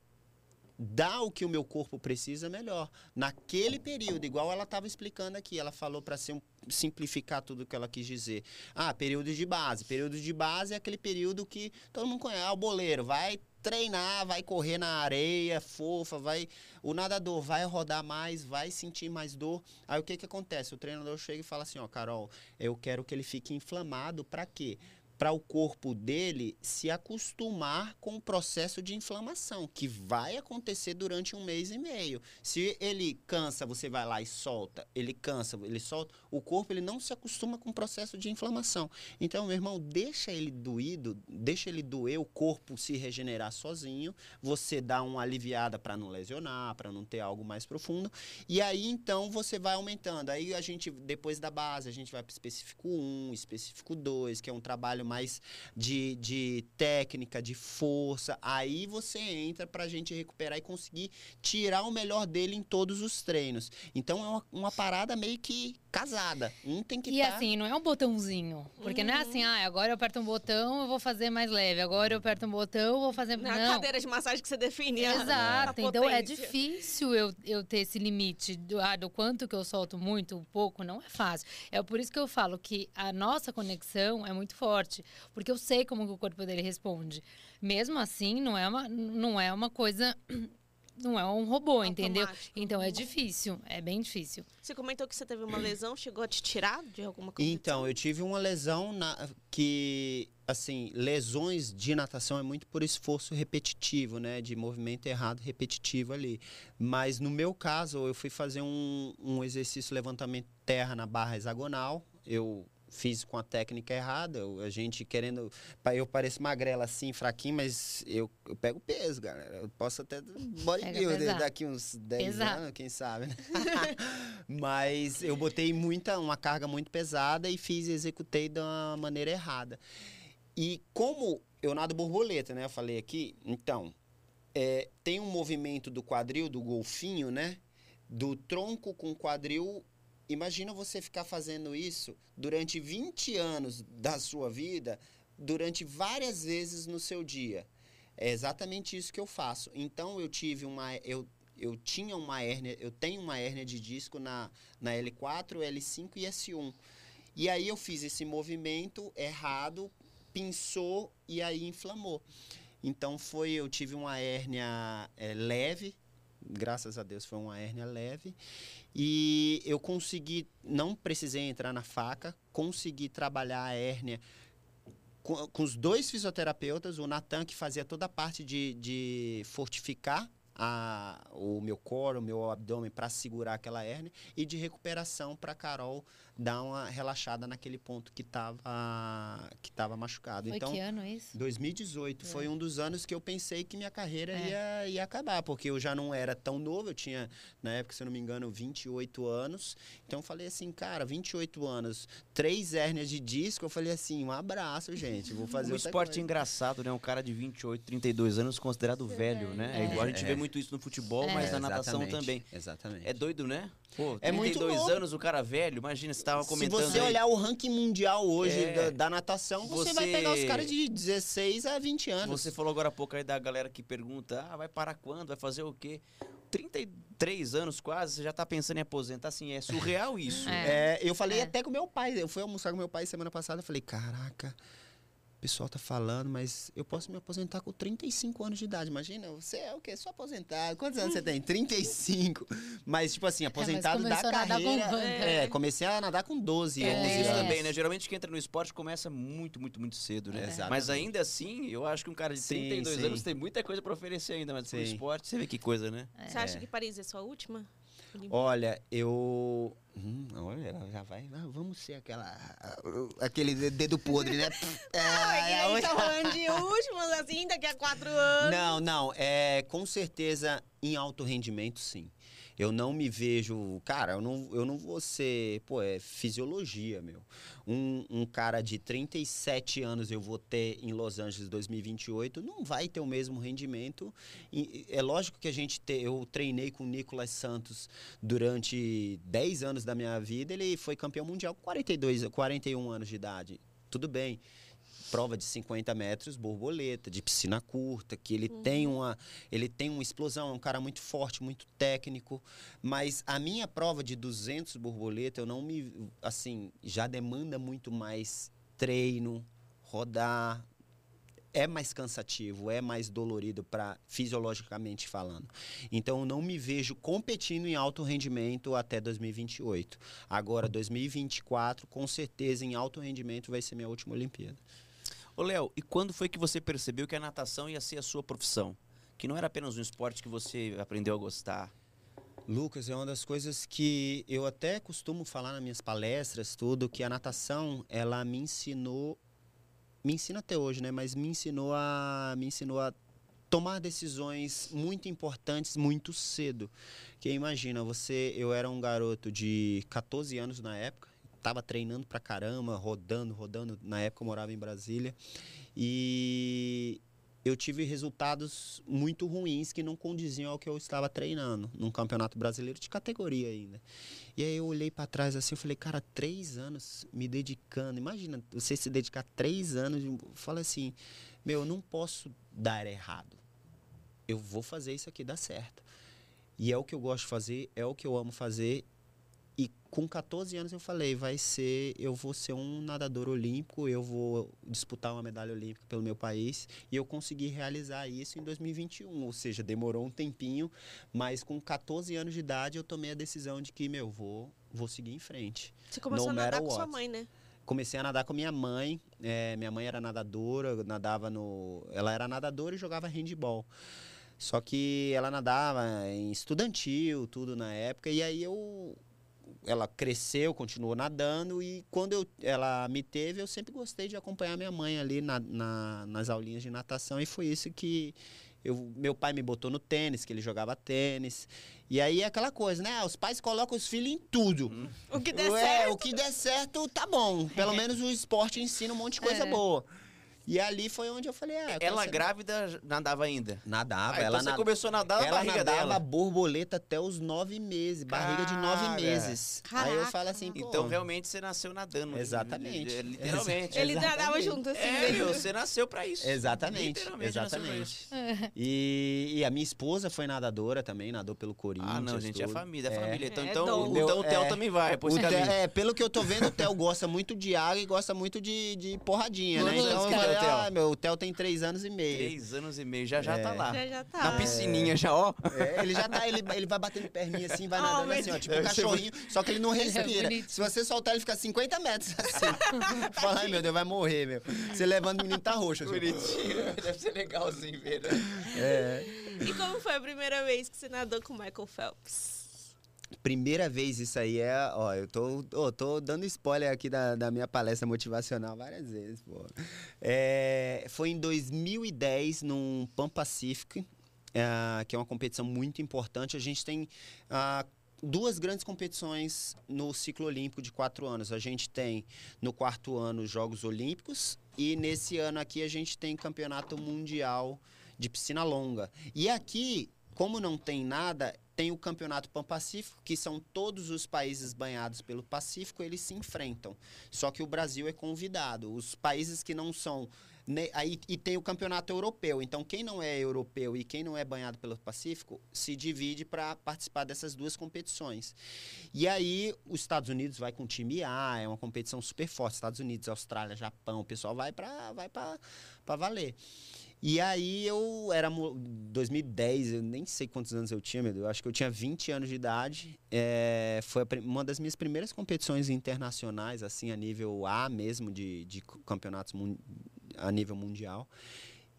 dar o que o meu corpo precisa, melhor. Naquele período, igual ela estava explicando aqui, ela falou para um, simplificar tudo o que ela quis dizer. Ah, período de base. Período de base é aquele período que todo mundo conhece. Ah, o boleiro vai treinar, vai correr na areia fofa, vai o nadador vai rodar mais, vai sentir mais dor. Aí o que que acontece? O treinador chega e fala assim, ó, Carol, eu quero que ele fique inflamado para quê? Para o corpo dele se acostumar com o processo de inflamação, que vai acontecer durante um mês e meio. Se ele cansa, você vai lá e solta. Ele cansa, ele solta. O corpo ele não se acostuma com o processo de inflamação. Então, meu irmão, deixa ele doído, deixa ele doer, o corpo se regenerar sozinho. Você dá uma aliviada para não lesionar, para não ter algo mais profundo. E aí, então, você vai aumentando. Aí a gente, depois da base, a gente vai para específico 1, específico 2, que é um trabalho mais de, de técnica, de força. Aí você entra para a gente recuperar e conseguir tirar o melhor dele em todos os treinos. Então é uma, uma parada meio que casada. Um tem que E estar. assim, não é um botãozinho. Porque não é assim, ah, agora eu aperto um botão, eu vou fazer mais leve. Agora eu aperto um botão, eu vou fazer... Na não. cadeira de massagem que você define a- Exato. a Então é potência. difícil eu, eu ter esse limite do, ah, do quanto que eu solto muito, um pouco, não é fácil. É por isso que eu falo que a nossa conexão é muito forte. Porque eu sei como que o corpo dele responde. Mesmo assim, não é uma, não é uma coisa. Não é um robô, entendeu? Automático. Então é difícil, é bem difícil. Você comentou que você teve uma lesão, chegou a te tirar de alguma coisa? Então, eu tive uma lesão na, que, assim, lesões de natação é muito por esforço repetitivo, né? De movimento errado repetitivo ali. Mas no meu caso, eu fui fazer um, um exercício levantamento terra na barra hexagonal. Eu fiz com a técnica errada. eu- a gente querendo. Eu pareço magrela assim, fraquinho, mas eu, eu pego peso, galera. Eu posso até bodybuilder daqui uns 10 Pesado. anos, quem sabe, né? Mas eu botei muita, uma carga muito pesada e fiz e executei da maneira errada. E como eu nado borboleta, né? Eu falei aqui, então, é, tem um movimento do quadril, do golfinho, né? Do tronco com o quadril. Imagina você ficar fazendo isso durante 20 anos da sua vida, durante várias vezes no seu dia. É exatamente isso que eu faço. Então eu tive uma. Eu, eu tinha uma hérnia, eu tenho uma hérnia de disco na, na L4, L5 e S1. E aí eu fiz esse movimento errado, pinçou e aí inflamou. Então foi, eu tive uma hérnia é, leve, Graças a Deus foi uma hérnia leve. E eu consegui, não precisei entrar na faca, consegui trabalhar a hérnia com, com os dois fisioterapeutas, o Natan, que fazia toda a parte de, de fortificar a, o meu core, o meu abdômen para segurar aquela hérnia e de recuperação para Carol dar uma relaxada naquele ponto que estava que tava machucado. Foi então, que ano isso? 2018 É. foi um dos anos que eu pensei que minha carreira É. ia, ia acabar, porque eu já não era tão novo, eu tinha, na época, se eu não me engano, 28 anos. Então eu falei assim, cara, 28 anos, três hérnias de disco, eu falei assim, um abraço, gente, vou fazer O outra esporte coisa. engraçado, né? Um cara de 28, 32 anos considerado velho, né? É É. igual a gente É. vê muito isso no futebol, É. mas na natação exatamente, também. Exatamente. É doido, né? Pô, 32 É muito louco. anos, o cara velho, imagina, você tava Se comentando você aí. olhar o ranking mundial hoje É. da, da natação, você, vai Você- pegar os caras de 16 a 20 anos. Você falou agora há pouco aí da galera que pergunta, ah, vai parar quando? Vai fazer o quê? 33 anos quase, você já tá pensando em aposentar, assim, é surreal isso. É. É, eu falei É. até com meu pai. Eu fui almoçar com meu pai semana passada. Eu falei, caraca, pessoal tá falando, mas eu posso me aposentar com 35 anos de idade. Imagina, você é o quê? Só aposentado. Quantos anos você tem? 35. Mas, tipo assim, aposentado da começou a nadar com carreira. quanto? É, comecei a nadar com 12, E 11 tem isso anos. também, né? Geralmente quem entra no esporte começa muito, muito, muito cedo, né? Exatamente. Mas ainda assim, eu acho que um cara de Sim, 32 sim. anos tem muita coisa pra oferecer ainda, mas pro Sim. esporte, você vê que coisa, né? Você acha É. que Paris é sua última? Olha, eu. Hum, olha, já vai. ah, vamos ser aquela. Aquele dedo podre, né? É, Ah, é que é, a gente tá falando de últimas, assim, daqui a quatro anos. Não, não. É, com certeza, em alto rendimento, sim. Eu não me vejo. Cara, eu não, eu não vou ser. Pô, é fisiologia, meu. Um, um cara de 37 anos eu vou ter em Los Angeles 2028, não vai ter o mesmo rendimento. E é lógico que a gente. Te, eu treinei com o Nicolas Santos durante 10 anos da minha vida. Ele foi campeão mundial com 42, 41 anos de idade. Tudo bem prova de 50 metros, borboleta, de piscina curta, que ele tem uma ele tem uma explosão, é um cara muito forte, muito técnico, mas a minha prova de 200 borboleta, eu não me assim, já demanda muito mais treino, rodar, é mais cansativo, é mais dolorido para fisiologicamente falando. Então eu não me vejo competindo em alto rendimento até 2028. Agora 2024, com certeza em alto rendimento vai ser minha última Olimpíada. Ô, Léo, e quando foi que você percebeu que a natação ia ser a sua profissão? Que não era apenas um esporte que você aprendeu a gostar. Lucas, é uma das coisas que eu até costumo falar nas minhas palestras, tudo, que a natação, ela me ensinou, me ensina até hoje, né? Mas me ensinou a, me ensinou a tomar decisões muito importantes muito cedo. Que imagina, você, eu era um garoto de 14 anos na época, tava treinando pra caramba, rodando, rodando. Na época eu morava em Brasília. E eu tive resultados muito ruins que não condiziam ao que eu estava treinando num campeonato brasileiro de categoria ainda. E aí eu olhei para trás assim, eu falei, cara, três anos me dedicando. Imagina você se dedicar três anos. Fala assim, meu, eu não posso dar errado. Eu vou fazer isso aqui dar certo. E é o que eu gosto de fazer, é o que eu amo fazer. E com 14 anos eu falei, vai ser, eu vou ser um nadador olímpico, eu vou disputar uma medalha olímpica pelo meu país, e eu consegui realizar isso em 2021, ou seja, demorou um tempinho, mas com 14 anos de idade eu tomei a decisão de que, meu, vou, vou seguir em frente. Você começou No a nadar com sua what. mãe, né? Comecei a nadar com minha mãe, é, minha mãe era nadadora, nadava no, ela era nadadora e jogava handball. Só que ela nadava em estudantil, tudo na época, e aí eu ela cresceu, continuou nadando e quando eu, ela me teve, eu sempre gostei de acompanhar minha mãe ali na, na- nas aulinhas de natação e foi isso que eu, meu pai me botou no tênis, que ele jogava tênis. E aí é aquela coisa, né? Os pais colocam os filhos em tudo. O que der é, certo. o que der certo tá bom. Pelo menos o esporte ensina um monte de coisa É. boa. E ali foi onde eu falei, ah, eu Ela grávida nadava ainda. nadava, Ah, então ela você nada- começou a nadar na ela barriga nadava dela. borboleta até os nove meses, barriga de nove meses. Aí eu Caraca. falo assim, pô, Então realmente você nasceu nadando. Exatamente. É, Literalmente. Ele nadava junto, assim, É, mesmo. meu, você nasceu pra isso. Exatamente, Literalmente exatamente. E, e a minha esposa foi nadadora também, nadou pelo Corinthians. Ah, não, gente, é tudo. família, é, É. família. Então, É então, dom. o- então o Meu, Theo é, também vai, por é, pelo que eu tô vendo, o Theo gosta muito de água e gosta muito de, de porradinha, né? Então. Falei, Theo? ah, meu, o Theo tem três anos e meio. Três anos e meio, já já É. tá lá. Já, já tá. Na piscininha já, ó. É, ele já tá, ele, ele vai batendo perninha assim, vai Oh, nadando assim, ó, tipo um Deve ser cachorrinho, só que ele não é respira. bonitinho. Se você soltar, ele fica 50 metros assim. Fala, ai meu Deus, vai morrer, meu. Você levando o menino tá roxo. Assim. Bonitinho, deve ser legalzinho ver, né? É. E como foi a primeira vez que você nadou com o Michael Phelps? Primeira vez isso aí é, ó, eu tô, ó, tô dando spoiler aqui da, da minha palestra motivacional várias vezes, pô. É, foi em 2010, num Pan Pacific, é, que é uma competição muito importante. A gente tem ah, duas grandes competições no ciclo olímpico de quatro anos. A gente tem no quarto ano os Jogos Olímpicos e nesse ano aqui a gente tem Campeonato Mundial de Piscina Longa. E aqui, como não tem nada, tem o Campeonato Pan-Pacífico, que são todos os países banhados pelo Pacífico, eles se enfrentam. Só que o Brasil é convidado. Os países que não são. né, aí, e tem o Campeonato Europeu. Então, quem não é europeu e quem não é banhado pelo Pacífico se divide para participar dessas duas competições. E aí, os Estados Unidos vai com o time A, é uma competição super forte. Estados Unidos, Austrália, Japão, o pessoal vai para vai pra, pra valer. E aí eu era mo- 2010, eu nem sei quantos anos eu tinha, meu Deus, eu acho que eu tinha 20 anos de idade. É, foi uma das minhas primeiras competições internacionais, assim, a nível A mesmo, de, de campeonatos a nível mundial.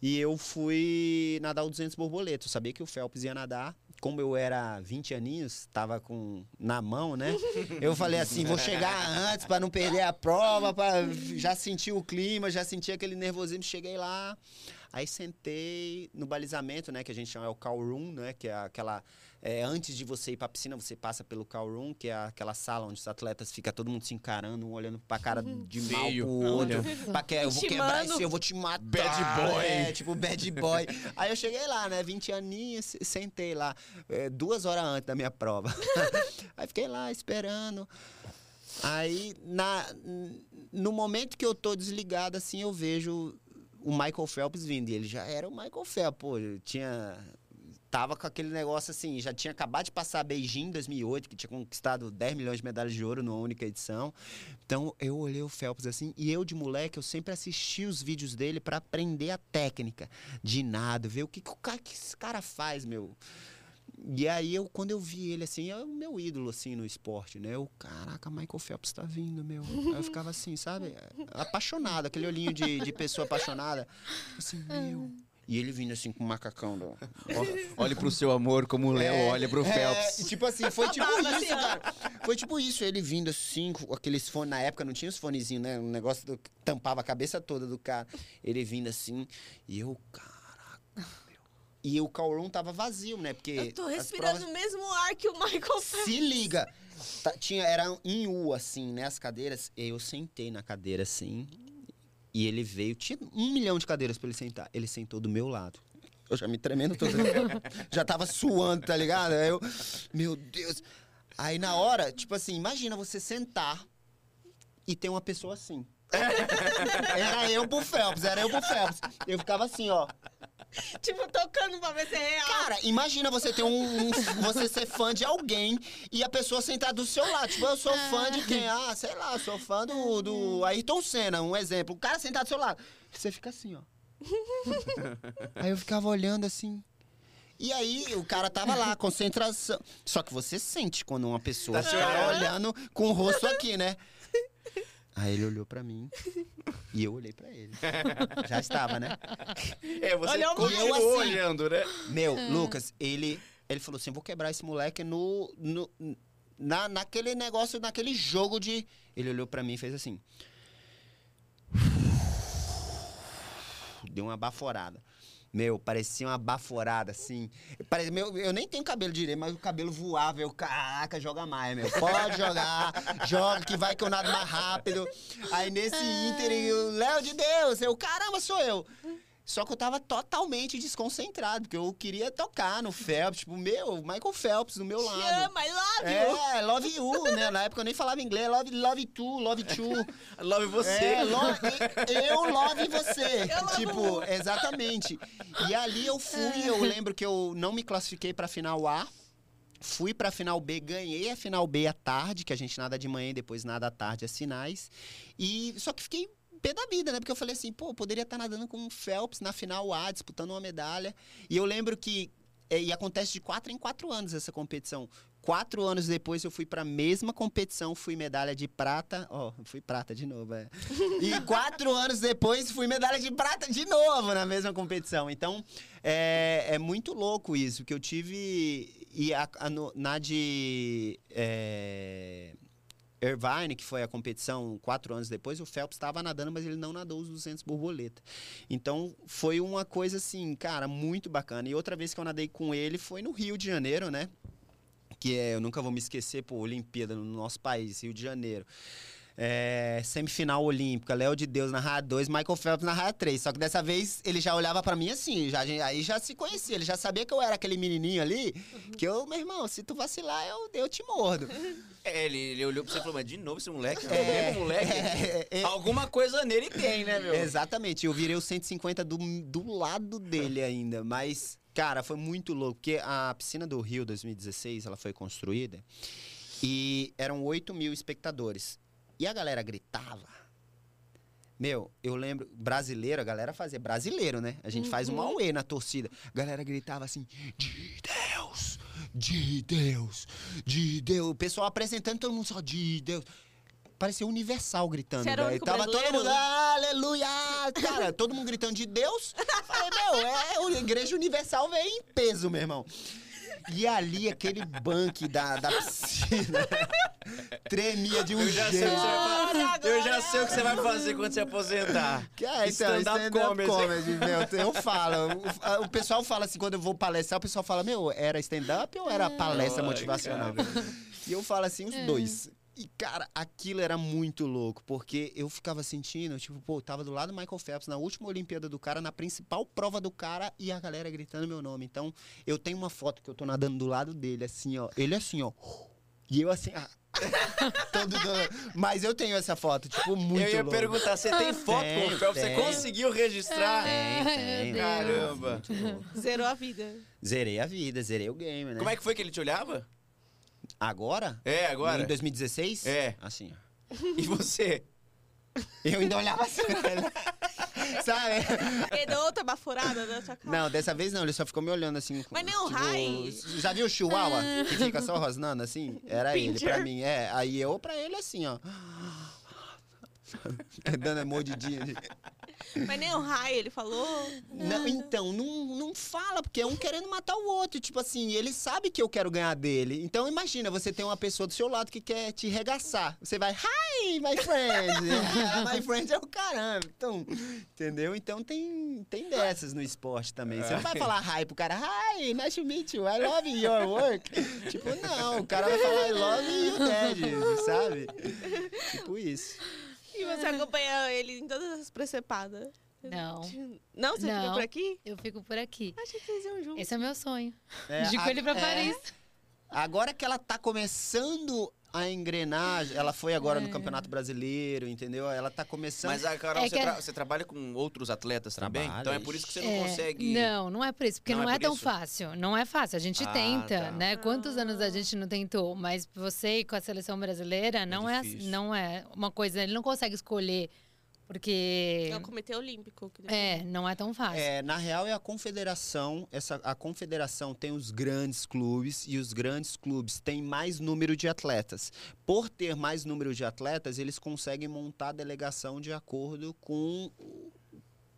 E eu fui nadar o 200 borboleta. Eu sabia que o Phelps ia nadar. Como eu era 20 aninhos, tava com na mão, né? Eu falei assim, vou chegar antes para não perder a prova, para já sentir o clima, já senti aquele nervosismo, cheguei lá. Aí sentei no balizamento, né, que a gente chama é o call room, né, que é aquela é, antes de você ir para a piscina, você passa pelo call room, que é aquela sala onde os atletas fica todo mundo se encarando, um olhando pra cara de mal Feio. pro outro, pra que eu vou quebrar esse, eu vou te matar. Bad boy. É, tipo bad boy. Aí eu cheguei lá, né, 20 aninhos, se- sentei lá, é, duas horas antes da minha prova. Aí fiquei lá esperando. Aí, na, no momento que eu tô desligado, assim, eu vejo o Michael Phelps vindo. E ele já era o Michael Phelps, pô. Tinha. Tava com aquele negócio assim, já tinha acabado de passar Beijing em 2008, que tinha conquistado 10 milhões de medalhas de ouro numa única edição. Então eu olhei o Phelps assim, e eu de moleque, eu sempre assisti os vídeos dele para aprender a técnica de nada, ver o que, que o cara, que esse cara faz, meu. E aí, eu, quando eu vi ele, assim, é o meu ídolo, assim, no esporte, né? Eu, caraca, Michael Phelps tá vindo, meu. Aí eu ficava assim, sabe? Apaixonado, aquele olhinho de, de pessoa apaixonada. Assim, meu... E ele vindo assim com o macacão. Do... Olhe pro seu amor como o Léo É, olha pro é, Phelps. e tipo assim, foi tipo isso, assim, ó. cara. Foi tipo isso, ele vindo assim, com aqueles fones, na época não tinha os fonezinhos, né? Um negócio do, tampava a cabeça toda do cara. Ele vindo assim, e eu, meu. E o call room tava vazio, né? Porque Eu tô respirando provas- o mesmo ar que o Michael Phelps. se liga! Tá- tinha, era em U, assim, né? As cadeiras. E eu sentei na cadeira, assim. E ele veio. Tinha um milhão de cadeiras pra ele sentar. Ele sentou do meu lado. Eu já me tremendo todo. já tava suando, tá ligado? Aí eu. Meu Deus. Aí na hora, tipo assim, imagina você sentar e ter uma pessoa assim. Era eu pro Phelps, era eu pro Phelps. Eu ficava assim, ó. Tipo, tocando pra ver se é real. Cara, imagina você ter um, um- Você ser fã de alguém e a pessoa sentar do seu lado. Tipo, eu sou fã de quem? Ah, sei lá, sou fã do, do Ayrton Senna, um exemplo. O cara sentar do seu lado. Você fica assim, ó. aí eu ficava olhando assim. E aí, o cara tava lá, concentração. Só que você sente quando uma pessoa Tá olhando com o rosto aqui, né? Aí ele olhou pra mim e eu olhei pra ele. Já estava, né? É, você Olha o continuou Michael assim. olhando, né? Meu, Lucas, ele, ele falou assim: vou quebrar esse moleque no. no na, naquele negócio, naquele jogo de. Ele olhou pra mim e fez assim. Deu uma baforada. Meu, parecia uma baforada, assim. Parece, meu, eu nem tenho cabelo direito, mas o cabelo voava. Eu, caraca, joga mais, meu. Pode jogar, joga que vai que eu nado mais rápido. Aí nesse Inter, eu, Léo de Deus, eu, caramba, sou eu. Só que eu tava totalmente desconcentrado, porque eu queria tocar no Phelps, tipo, meu, Michael Phelps do meu Te lado. ama, I love you. É, love you, né? Na época eu nem falava inglês, love, love tu, love tu. Love você. É, love, eu love você. Eu love tipo, exatamente. E ali eu fui, eu lembro que eu não me classifiquei pra final A. Fui pra final B, ganhei a final B à tarde, que a gente nada de manhã e depois nada à tarde, as finais. E só que fiquei pé da vida, né? Porque eu falei assim, pô, poderia estar nadando com o Phelps na final A, disputando uma medalha. E eu lembro que. é, E acontece de quatro em quatro anos essa competição. Quatro anos depois eu fui para a mesma competição, fui medalha de prata. Ó, fui prata de novo, é. E quatro anos depois fui medalha de prata de novo na mesma competição. Então, é, é muito louco isso, que eu tive. E a, a na de. é, Irvine, que foi a competição quatro anos depois, o Phelps estava nadando, mas ele não nadou os 200 borboleta. Então, foi uma coisa assim, cara, muito bacana. E outra vez que eu nadei com ele foi no Rio de Janeiro, né? Que é, eu nunca vou me esquecer, pô, Olimpíada no nosso país, Rio de Janeiro. É, semifinal olímpica, Léo de Deus na raia 2, Michael Phelps na raia 3. Só que dessa vez ele já olhava pra mim assim, já, aí já se conhecia, ele já sabia que eu era aquele menininho ali, que eu, meu irmão, se tu vacilar, eu, eu te mordo. É, ele, ele olhou pra você e falou, mas de novo esse moleque, é, mesmo moleque. é, é. Alguma coisa nele tem, né, meu? Exatamente, eu virei o 150 do, do lado dele ainda, mas, cara, foi muito louco, porque a piscina do Rio 2016, ela foi construída e eram 8 mil espectadores. E a galera gritava. Meu, eu lembro, brasileiro, a galera fazia, brasileiro, né? A gente faz um auê na torcida. A galera gritava assim, de Deus, de Deus, de Deus. O pessoal apresentando, todo mundo só, de Deus. Parecia universal gritando, velho. Tava todo mundo, aleluia! Cara, todo mundo gritando de Deus. Falei, meu, é, a igreja universal veio em peso, meu irmão. E ali, aquele banque da, da piscina tremia de um Eu já, sei o que jeito. vai eu já sei o que você vai fazer quando se aposentar. Que é, então, Stand-up stand-up comedy. comedy, meu. Eu falo. O, o pessoal fala assim, quando eu vou palestrar, o pessoal fala, meu, era stand-up ou era palestra Ai, motivacional? E eu falo assim, os dois. E, cara, aquilo era muito louco, porque eu ficava sentindo, tipo, pô, eu tava do lado do Michael Phelps, na última Olimpíada do cara, na principal prova do cara, e a galera gritando meu nome. Então, eu tenho uma foto que eu tô nadando do lado dele, assim, ó. Ele assim, ó. E eu assim, ah, todo do- Mas eu tenho essa foto, tipo, muito eu ia louco. perguntar, você tem foto com Tenho, o Phelps? Você conseguiu registrar? Tem, tem. Deus. Caramba. Zerou a vida. Zerei a vida, zerei o game, né? Como é que foi que ele te olhava? Agora? É, agora. Em 2016? É. Assim, ó. E você? Eu ainda olhava assim, né? Sabe? Ele deu outra baforada na sua cara. Não, dessa vez não, ele só ficou me olhando assim. Mas nem o Rai. Já viu o Chihuahua? Que fica só rosnando assim? Era ele, pra mim. É, aí eu pra ele assim, ó. Dando a mordidinha. de- Mas nem o Rai, ele falou. Não, então, não, não fala, porque é um querendo matar o outro. Tipo assim, ele sabe que eu quero ganhar dele. Então, imagina, você tem uma pessoa do seu lado que quer te regaçar. Você vai, hi, my friend. my friend é o caramba. Então, entendeu? Então, tem, tem dessas no esporte também. Você não vai falar hi pro cara, hi, nice to meet you, I love your work. tipo, não, o cara vai falar, I love you, dad, sabe? Tipo isso. E você acompanha ele em todas as precepadas. Não. Não? Você fica Não. por aqui? Eu fico por aqui. Achei que vocês iam juntos. Esse é o meu sonho. É, de a- com ele pra é. Paris. Agora que ela tá começando a engrenar, ela foi agora no É. Campeonato Brasileiro, entendeu? Ela tá começando. Mas, a Carol, É você, que- tra- você trabalha com outros atletas também? Então é por isso que você não É, consegue... Não, não é por isso, porque Não não, é é, tão isso? fácil. Não é fácil. A gente Ah, tenta, tá. né? Quantos anos a gente não tentou? Mas você ir com a seleção brasileira não é, difícil. não é uma coisa. Ele não consegue escolher, porque. É o Comitê Olímpico. que- É, não é tão fácil. É, na real é a confederação, essa, a confederação tem os grandes clubes e os grandes clubes têm mais número de atletas. Por ter mais número de atletas, eles conseguem montar a delegação de acordo com,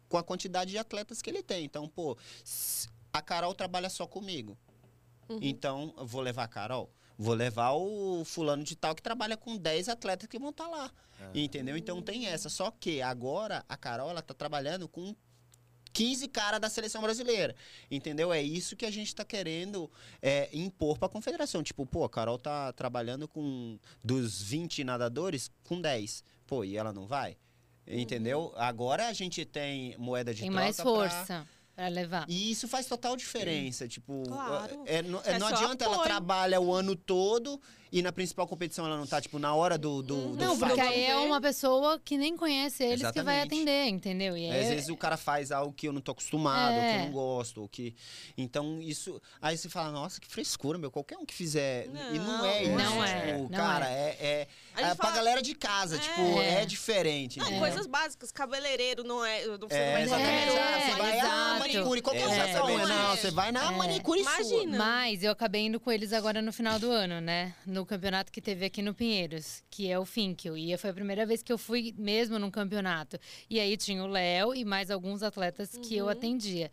com a quantidade de atletas que ele tem. Então, pô, a Carol trabalha só comigo. Uhum. Então, eu vou levar a Carol. Vou levar o fulano de tal que trabalha com 10 atletas que vão estar lá. Entendeu? Então tem essa. Só que agora a Carol ela tá trabalhando com 15 caras da seleção brasileira. Entendeu? É isso que a gente tá querendo é, impor pra confederação. Tipo, pô, a Carol tá trabalhando com dos 20 nadadores com 10. Pô, e ela não vai? Entendeu? Agora a gente tem moeda de Tem troca mais força. pra levar. E isso faz total diferença. Tipo, Claro. é, não, É não só adianta ela apoio. trabalha o ano todo e na principal competição ela não tá, tipo, na hora do. do, do Não, porque aí é uma pessoa que nem conhece eles que vai Exatamente. atender, entendeu? E Aí, Às é- vezes o cara faz algo que eu não tô acostumado, ou que É. eu não gosto, ou que. Então, isso. Aí você fala, nossa, que frescura, meu. Qualquer um que fizer. e não é isso. Não é, Tipo, não cara, é. é, gente é pra galera de casa, É. tipo, é diferente. Não, entendeu? coisas básicas. Cabeleireiro não é. Não, É, não exatamente. É, Ah, você vai, exato. manicure, qualquer É, é, exatamente. Não, você vai na É. manicure sua. Imagina. Mas eu acabei indo com eles agora no final do ano, né? No campeonato que teve aqui no Pinheiros, que é o Finkel. E foi a primeira vez que eu fui mesmo num campeonato. E aí tinha o Léo e mais alguns atletas que eu Uhum. atendia.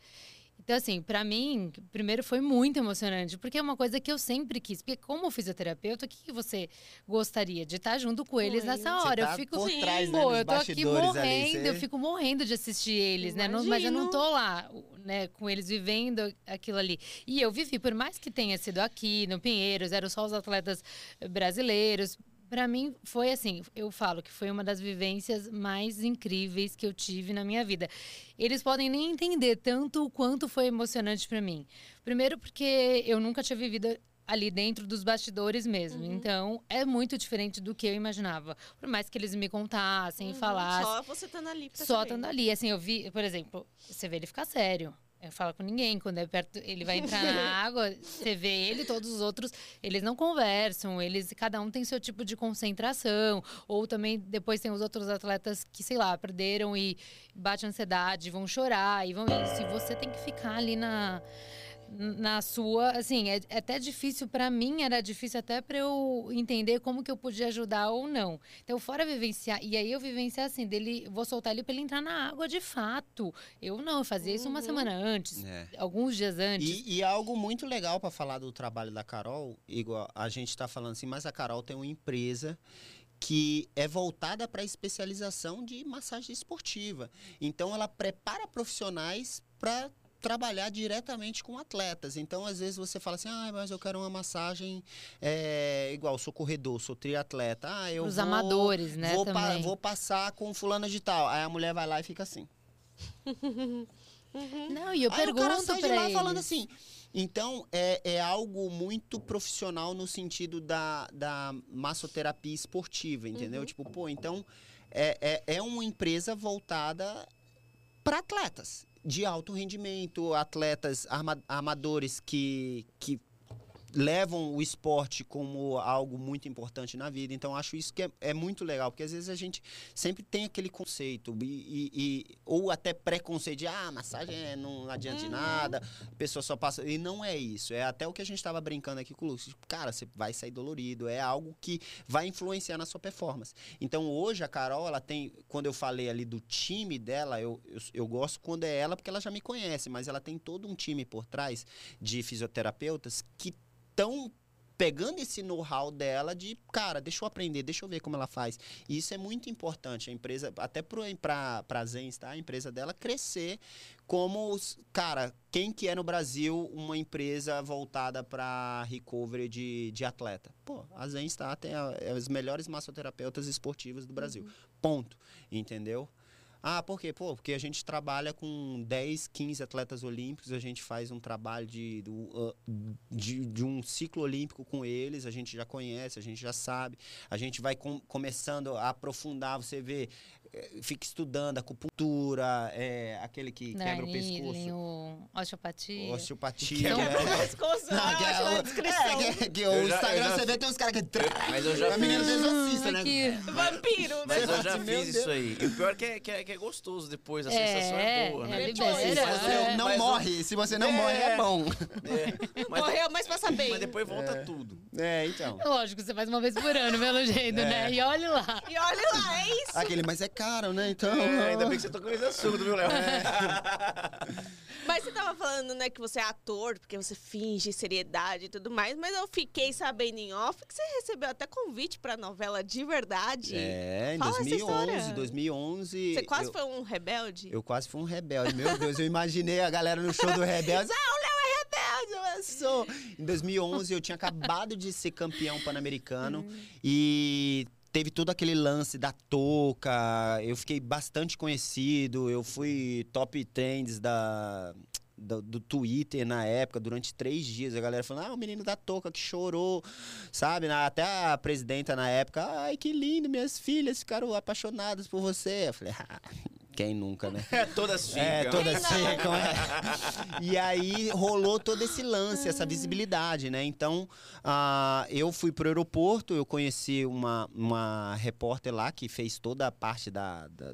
Então, assim, pra mim, primeiro foi muito emocionante, porque é uma coisa que eu sempre quis. Porque, como fisioterapeuta, o que, que você gostaria? De estar junto com eles nessa Você hora. tá eu fico. por Sim. trás, né, Pô, eu tô aqui bastidores ali, morrendo, você- eu fico morrendo de assistir eles, né? Não- mas eu não Imagino. tô lá, né, com eles vivendo aquilo ali. E eu vivi, por mais que tenha sido aqui, no Pinheiros, eram só os atletas brasileiros. Pra mim, foi assim, eu falo que foi uma das vivências mais incríveis que eu tive na minha vida. Eles podem nem entender tanto o quanto foi emocionante pra mim. Primeiro porque eu nunca tinha vivido ali dentro dos bastidores mesmo. Então, é muito diferente do que eu imaginava. Por mais que eles me contassem, Uhum, falassem. Só você estando ali pra Só estando ali. Assim, eu vi, por exemplo, você vê ele ficar sério. Eu falo com ninguém. Quando é perto, ele vai entrar na água, você vê ele, todos os outros, eles não conversam, eles, cada um tem seu tipo de concentração. Ou também depois tem os outros atletas que, sei lá, perderam e bate ansiedade, vão chorar e vão isso. E você tem que ficar ali na. Na sua, assim, é, é até difícil para mim, era difícil até para eu entender como que eu podia ajudar ou não. Então, fora vivenciar, e aí eu vivenciar assim, dele, vou soltar ele para ele entrar na água de fato. Eu não, eu fazia isso uma Uhum. semana antes, É. alguns dias antes. E, e algo muito legal para falar do trabalho da Carol, igual a gente está falando assim, mas a Carol tem uma empresa que é voltada para a especialização de massagem esportiva. Então ela prepara profissionais para trabalhar diretamente com atletas. Então, às vezes, você fala assim, ah, mas eu quero uma massagem é, igual, sou corredor, sou triatleta. Ah, eu Os vou, amadores, né, vou, pa- vou passar com fulana de tal. Aí a mulher vai lá e fica assim. Não, e eu Aí o cara pergunto sai de lá eles. falando assim. Então, é, é algo muito profissional no sentido da, da massoterapia esportiva, entendeu? Uhum. Tipo, pô, então é, é, é uma empresa voltada para atletas de alto rendimento, atletas arma- amadores que, que levam o esporte como algo muito importante na vida. Então, acho isso que é, é muito legal, porque às vezes a gente sempre tem aquele conceito, e, e- e- ou até preconceito de, ah, massagem é- não adianta de nada, a pessoa só passa. E não é isso. É até o que a gente estava brincando aqui com o Lúcio. Cara, você vai sair dolorido, é algo que vai influenciar na sua performance. Então, hoje, a Carol, ela tem, quando eu falei ali do time dela, eu, eu, eu gosto quando é ela, porque ela já me conhece, mas ela tem todo um time por trás de fisioterapeutas que estão pegando esse know-how dela de, cara, deixa eu aprender, deixa eu ver como ela faz. E isso é muito importante. A empresa, até para a Zens, tá? A empresa dela crescer como, os, cara, quem que é no Brasil uma empresa voltada para recovery de, de atleta? Pô, a Zens tá, tem a, é os melhores massoterapeutas esportivos do Brasil. Ponto. Entendeu? Ah, por quê? Pô, porque a gente trabalha com 10, 15 atletas olímpicos, a gente faz um trabalho de, do, ah, de, de um ciclo olímpico com eles, a gente já conhece, a gente já sabe, a gente vai com- começando a aprofundar, você vê, fica estudando acupuntura, é, aquele que quebra o pescoço, o osteopatia. osteopatia. Então- é. pescoço, eu Não, que é, na o- descrição. é, que, que o já- Instagram já- você vê tem uns caras que. Mas eu já a menina fiz. exorcista, né? Aqui. Vampiro, Mas né? eu já Meu fiz Deus. isso aí. E o pior é que é, que é, que é gostoso depois, a É, sensação é boa, é né? libera, Tipo, Se mas você eu- não mas morre, se você não É. morre, é bom. é, mas, Morreu, mas passa bem. mas depois volta tudo. É, então. Lógico, você faz uma vez por ano, pelo jeito, né? E olha lá. E olha lá, é isso. Aquele, mas é caro, né? Então. É, ainda bem que você tocou nesse assunto, viu, Léo? Mas você tava falando, né, que você é ator, porque você finge seriedade e tudo mais, mas eu fiquei sabendo em off que você recebeu até convite pra novela de verdade. É, em Fala essa 2011, história. 2011. Você quase eu, foi um rebelde? eu quase fui um rebelde. Meu Deus, eu imaginei a galera no show do Rebelde. Ah, o Léo é rebelde, eu sou. Em 2011, eu tinha acabado de ser campeão pan-americano e teve todo aquele lance da touca. Eu fiquei bastante conhecido. Eu fui top trends da do, do Twitter na época, durante três dias. A galera falando, ah, o menino da touca que chorou, sabe? Até a presidenta na época, ai, que lindo, minhas filhas ficaram apaixonadas por você. Eu falei, ah, quem nunca, né? Todas ficam. É, todas ficam, é. E aí rolou todo esse lance, essa visibilidade, né? Então, ah, eu fui pro aeroporto, eu conheci uma, uma repórter lá que fez toda a parte da, da-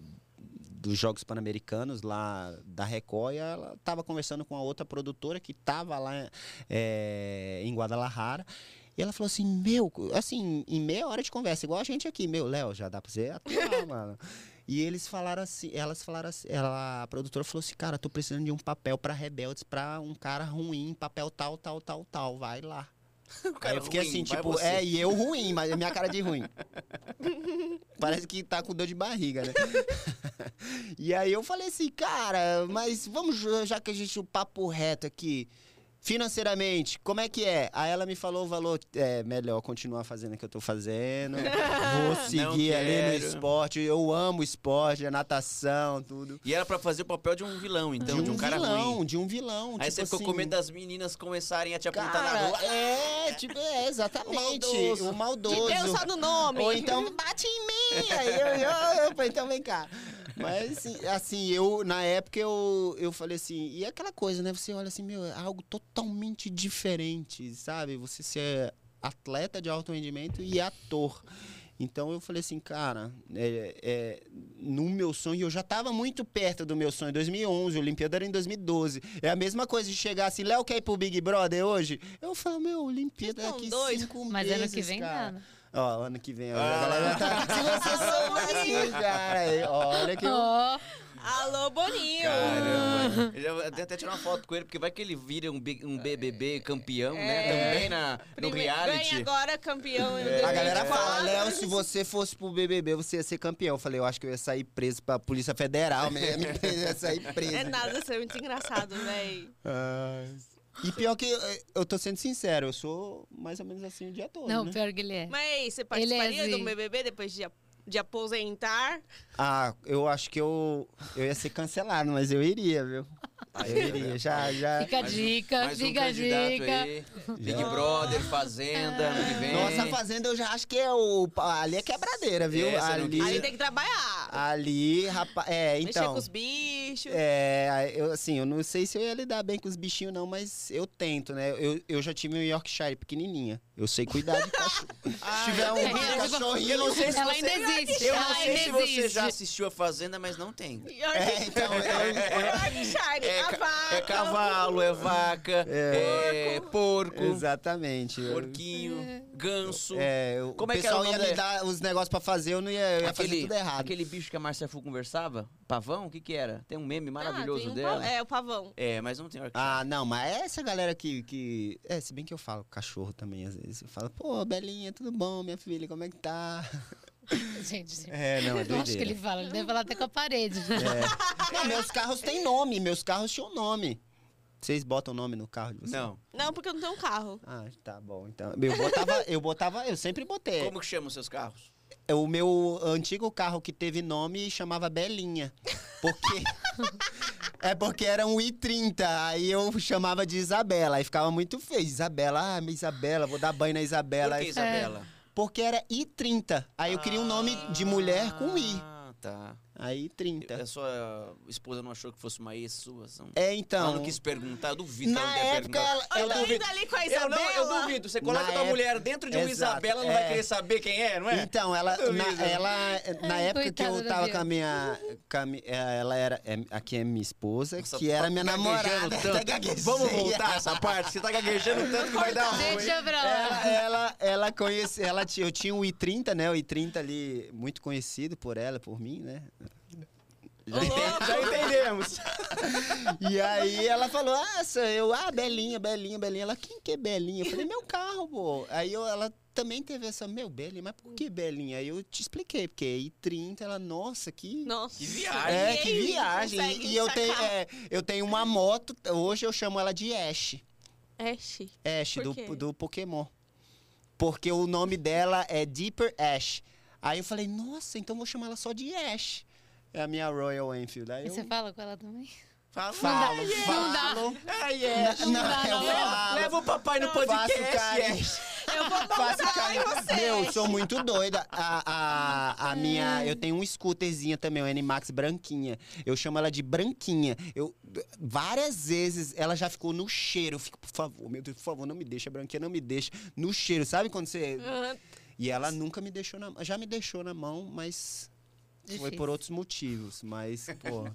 dos Jogos Pan-Americanos lá da Record, ela estava conversando com a outra produtora que estava lá é, em Guadalajara. E ela falou assim, meu, assim, em meia hora de conversa, igual a gente aqui, meu, Léo, já dá pra você atuar, mano. E eles falaram assim, elas falaram assim, ela, a produtora falou assim, cara, tô precisando de um papel pra Rebeldes, pra um cara ruim, papel tal, tal, tal, tal, vai lá. Aí eu fiquei ruim, assim, tipo, você. é, e eu ruim, mas é minha cara de ruim. Parece que tá com dor de barriga, né? e aí eu falei assim, cara, mas vamos, já que a gente, o papo reto aqui, financeiramente, como é que é? Aí ela me falou o valor, é melhor continuar fazendo o que eu tô fazendo, vou seguir ali no esporte, eu amo esporte, a natação, tudo. E era pra fazer o papel de um vilão, então, de um, cara vilão, ruim. de um vilão. Aí tipo você ficou assim, com medo das meninas começarem a te apontar na Cara, rua. é, tipo, é, exatamente. maldoso. O maldoso. Que deu só no nome. Ou então, bate em mim. Aí eu, eu, eu falei, então vem cá. Mas, assim, assim, eu, na época, eu, eu falei assim, e é aquela coisa, né? Você olha assim, meu, é algo totalmente diferente, sabe? Você ser atleta de alto rendimento e ator. Então eu falei assim, cara, é, é, no meu sonho, eu já estava muito perto do meu sonho. 2011, a Olimpíada era em 2012. É a mesma coisa de chegar assim, Léo quer ir pro Big Brother hoje? Eu falo, meu, Olimpíada tão daqui doidos? cinco Mas meses, ano que vem cara. dá. Né? Ó, ano que vem, ó, Ah. a galera tá... Se você soubesse, cara, olha que. Ó, Alô, Boninho. Caramba. Eu já vou até, até tirar uma foto com ele, porque vai que ele vira um, bi- um BBB campeão, né? É. Também na, no reality. Ganha agora campeão. em A galera 2024. fala, Léo, se você fosse pro BBB, você ia ser campeão. Eu falei, eu acho que eu ia sair preso pra Polícia Federal mesmo. eu ia sair preso. É nada, isso é muito engraçado, véi. Ai. E pior que eu, eu tô sendo sincero, eu sou mais ou menos assim o dia todo, não, né? pior que ele é. Mas você Ele é participaria assim. do BBB depois de, de aposentar? Ah, eu acho que eu, eu ia ser cancelado, mas eu iria, viu? Eu iria, já, já. Fica a um- dica, mais um fica a candidato dica. aí. Big Brother, Fazenda, ano que vem. Nossa, a Fazenda eu já acho que é o... Ali é quebradeira, viu? É, ali, Ali tem que trabalhar. ali, rapaz... É, Mexer então... com os bichos. É, eu, assim, eu não sei se eu ia lidar bem com os bichinhos, não, mas eu tento, né? Eu, eu já tive um Yorkshire pequenininha. Eu sei cuidar de cachorro. se tiver um é, cachorrinho. Eu não sei se Ela você... ainda existe. Eu não sei se você já assistiu a Fazenda, mas não tem. É, então, eu, Yorkshire, É, a ca- vaca. é cavalo, é vaca, é, porco, exatamente. Porquinho, ganso. É, o Como é que era o ia me da- dar os negócios pra fazer, eu não ia, eu ia fazer tudo errado. aquele bicho que a Marcia Fu conversava, pavão, o que que era? Tem um meme maravilhoso Ah, tem um dela. pa- É, o pavão. É, mas não tem. Ah, não, mas é essa galera que, que. É, se bem que eu falo cachorro também, às vezes. Eu falo, pô, Belinha, tudo bom, minha filha, como é que tá? Gente, É, não, é eu acho que ele doideira. fala, ele deve falar até com a parede. né? É. Não, meus carros têm nome, meus carros tinham nome. Vocês botam nome no carro de vocês? Não. Não, porque eu não tenho carro. Ah, tá bom. Então, eu botava, eu botava, eu sempre botei. Como que chamam seus carros? O meu antigo carro que teve nome chamava Belinha. Porque. é porque era um i30. Aí eu chamava de Isabela. Aí ficava muito feio. Isabela, ah, minha Isabela, vou dar banho na Isabela. Por que, Aí- Isabela? Porque era i30. Aí eu queria um nome de mulher com i. Ah, tá. Aí 30. A sua esposa não achou que fosse uma ex sua? Não. É, Ela então. não quis perguntar, eu duvido que ela Na não época, ela, Eu ela- duvido. Ali com a Eu Isabela. não, eu duvido. Você coloca Na tua época- mulher dentro de um Exato, Isabela, ela não vai é. querer saber quem é, não é? Então, ela, Eu na, ela na Ai, época que eu tava com a minha. com a é, ela era. é, aqui é minha esposa, Nossa, que era tá minha namorada. tanto. Tá gaguejando. Vamos voltar essa parte. Você tá gaguejando tanto que vai dar ruim. Deixa pra lá. Ela, ela, ela conhece, ela eu tinha o i30, né? O i30 ali, muito conhecido por ela, por mim, né? Louco. Já entendemos. E aí ela falou, ah, sou eu, ah, Belinha, Belinha, Belinha. Ela, quem que é Belinha? Eu falei, meu carro, pô. Aí eu, ela também teve essa, meu, Belinha, mas por que Belinha? Aí eu te expliquei, porque i30, ela, nossa, que... Nossa. Que viagem. É, que viagem. E eu tenho, é, eu tenho uma moto, hoje eu chamo ela de Ash. Ash. Ash, do, do Pokémon. Porque o nome dela é Deeper Ash. Aí eu falei, nossa, então vou chamar ela só de Ash. É a minha Royal Enfield. Aí E eu- você fala com ela também? Fala. Falo, Não dá. falo. Ah, yes. Não, dá, eu não. falo. Leva o papai no Faço podcast. carinho. yes. Eu vou Faço carinho. você. Meu, eu sou muito doida. A, a, a minha. Eu tenho um scooterzinha também, uma N-Max branquinha. Eu chamo ela de branquinha. Eu, várias vezes ela já ficou no cheiro. Eu fico, por favor, meu Deus, por favor, não me deixa, branquinha, não me deixa. No cheiro. Sabe quando você. Ah, E ela nunca me deixou na Já me deixou na mão, mas. Foi Difícil. por outros motivos, mas, pô.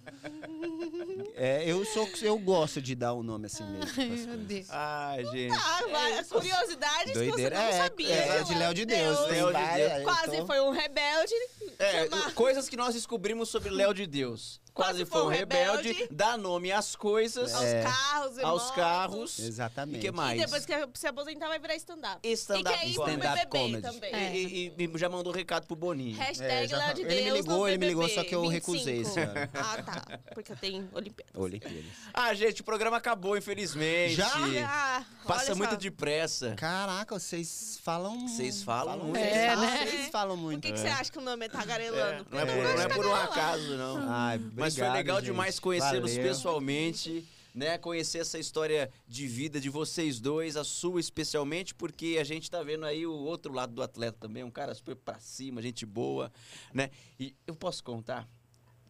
É, eu sou. Eu gosto de dar o nome assim mesmo. Ai, meu coisas. Deus. Ah, gente. Ah, curiosidades que você Doideira. não É, sabia. é, de Léo de Deus. tem Léo de Deus. eu Quase tô- foi um rebelde. É, Chamar- coisas que nós descobrimos sobre Léo de Deus. Quase, foi um rebelde, dá nome às coisas, Aos É. carros, e aos carros. E Exatamente. que E mais? depois que se aposentar, vai virar stand-up. Stand-up e quer ir comedy. também. É. E, e- e já mandou um recado pro Boninho. Hashtag É, de Deus ele me ligou, ele me ligou, só que eu 25. recusei esse ano. Ah, tá. Porque eu tenho Olimpíadas. Olimpíadas. Ah, gente, o programa acabou, infelizmente. Já? Ah, Passa muito depressa. Caraca, vocês falam. Vocês falam muito. Vocês É, falam, né? vocês falam Por muito. que, que você acha que o nome é É, tagarelando? não, é por, não é por um acaso, não. Ai, Mas foi legal gente. demais conhecê-los pessoalmente, né? Conhecer essa história de vida de vocês dois, a sua especialmente, porque a gente tá vendo aí o outro lado do atleta também, um cara super pra cima, gente boa, né? E eu posso contar?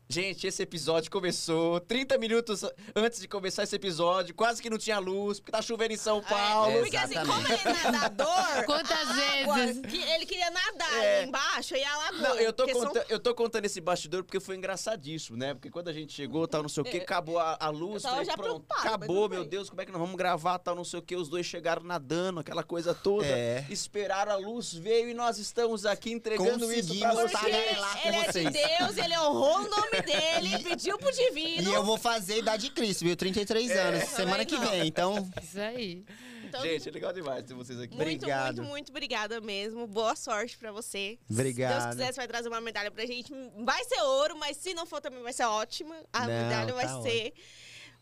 Gente, esse episódio começou 30 minutos antes de começar esse episódio, quase que não tinha luz, porque tá chovendo em São Paulo. É, porque assim, como ele é nadador, Quantas vezes? que ele queria nadar É. ali embaixo e alagou. Não, eu tô, porque são- conta- eu tô contando esse bastidor porque foi engraçadíssimo, né? Porque quando a gente chegou, tal, não sei o que, É. acabou a, a luz, Eu falei, já pronto, acabou, meu. Deus, como é que nós vamos gravar, tal, não sei o que, os dois chegaram nadando, aquela coisa toda, É. esperaram a luz, veio e nós estamos aqui entregando isso pra vocês. Ele é de. Deus, ele honrou o nome dele, pediu pro divino. E eu vou fazer idade de Cristo, viu? 33 anos, semana que não. vem. Então, Isso aí. Então, Gente, é legal demais ter vocês aqui. muito, obrigado. muito, muito obrigada mesmo. Boa sorte pra você. Obrigado. Se Deus quiser, você vai trazer uma medalha pra gente. Vai ser ouro, mas se não for também vai ser ótima. A Não, medalha vai tá ser.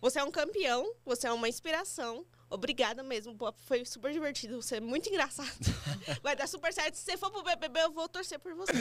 Você é um campeão, você é uma inspiração. Obrigada mesmo, pô, foi super divertido. Você é muito engraçado. Vai dar super certo. Se você for pro BBB, eu vou torcer por você.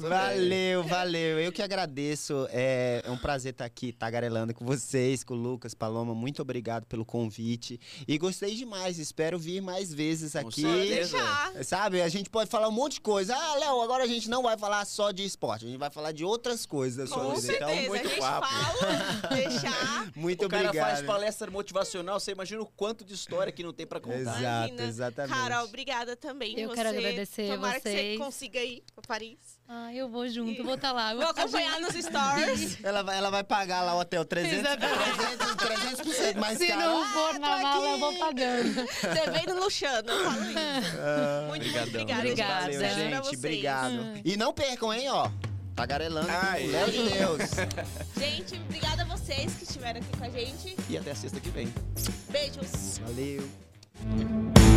valeu, valeu. Eu que agradeço. É, é um prazer estar aqui tagarelando com vocês, com o Lucas, Paloma. Muito obrigado pelo convite. E gostei demais. Espero vir mais vezes aqui. Deixar. Sabe, a gente pode falar um monte de coisa. Ah, Léo, agora a gente não vai falar só de esporte, a gente vai falar de outras coisas da sua Com vida. certeza. Então, muito a gente papo. fala, deixar. muito o cara obrigado. faz palestra motivacional, você imagina o quanto de história que não tem pra contar. Exato, Imagina. exatamente. Carol, obrigada também. Eu você, quero agradecer a Tomara que você vocês. consiga ir pra Paris. Ah, eu vou junto, vou estar lá. Vou acompanhar nos stories. Ela vai, ela vai pagar lá o hotel 300, Exatamente. 300, 300% mais Se caro. não for Ah, na mala, eu vou pagando. Você veio no Luxano, eu falo isso. Ah, Muito, muito obrigada. Obrigada. Gente. vocês. Obrigado. E não percam, hein, ó. Tagarelando Ai. com o Léo de Deus. Gente, obrigada a vocês que estiveram aqui com a gente. E até sexta que vem. Beijos. Valeu.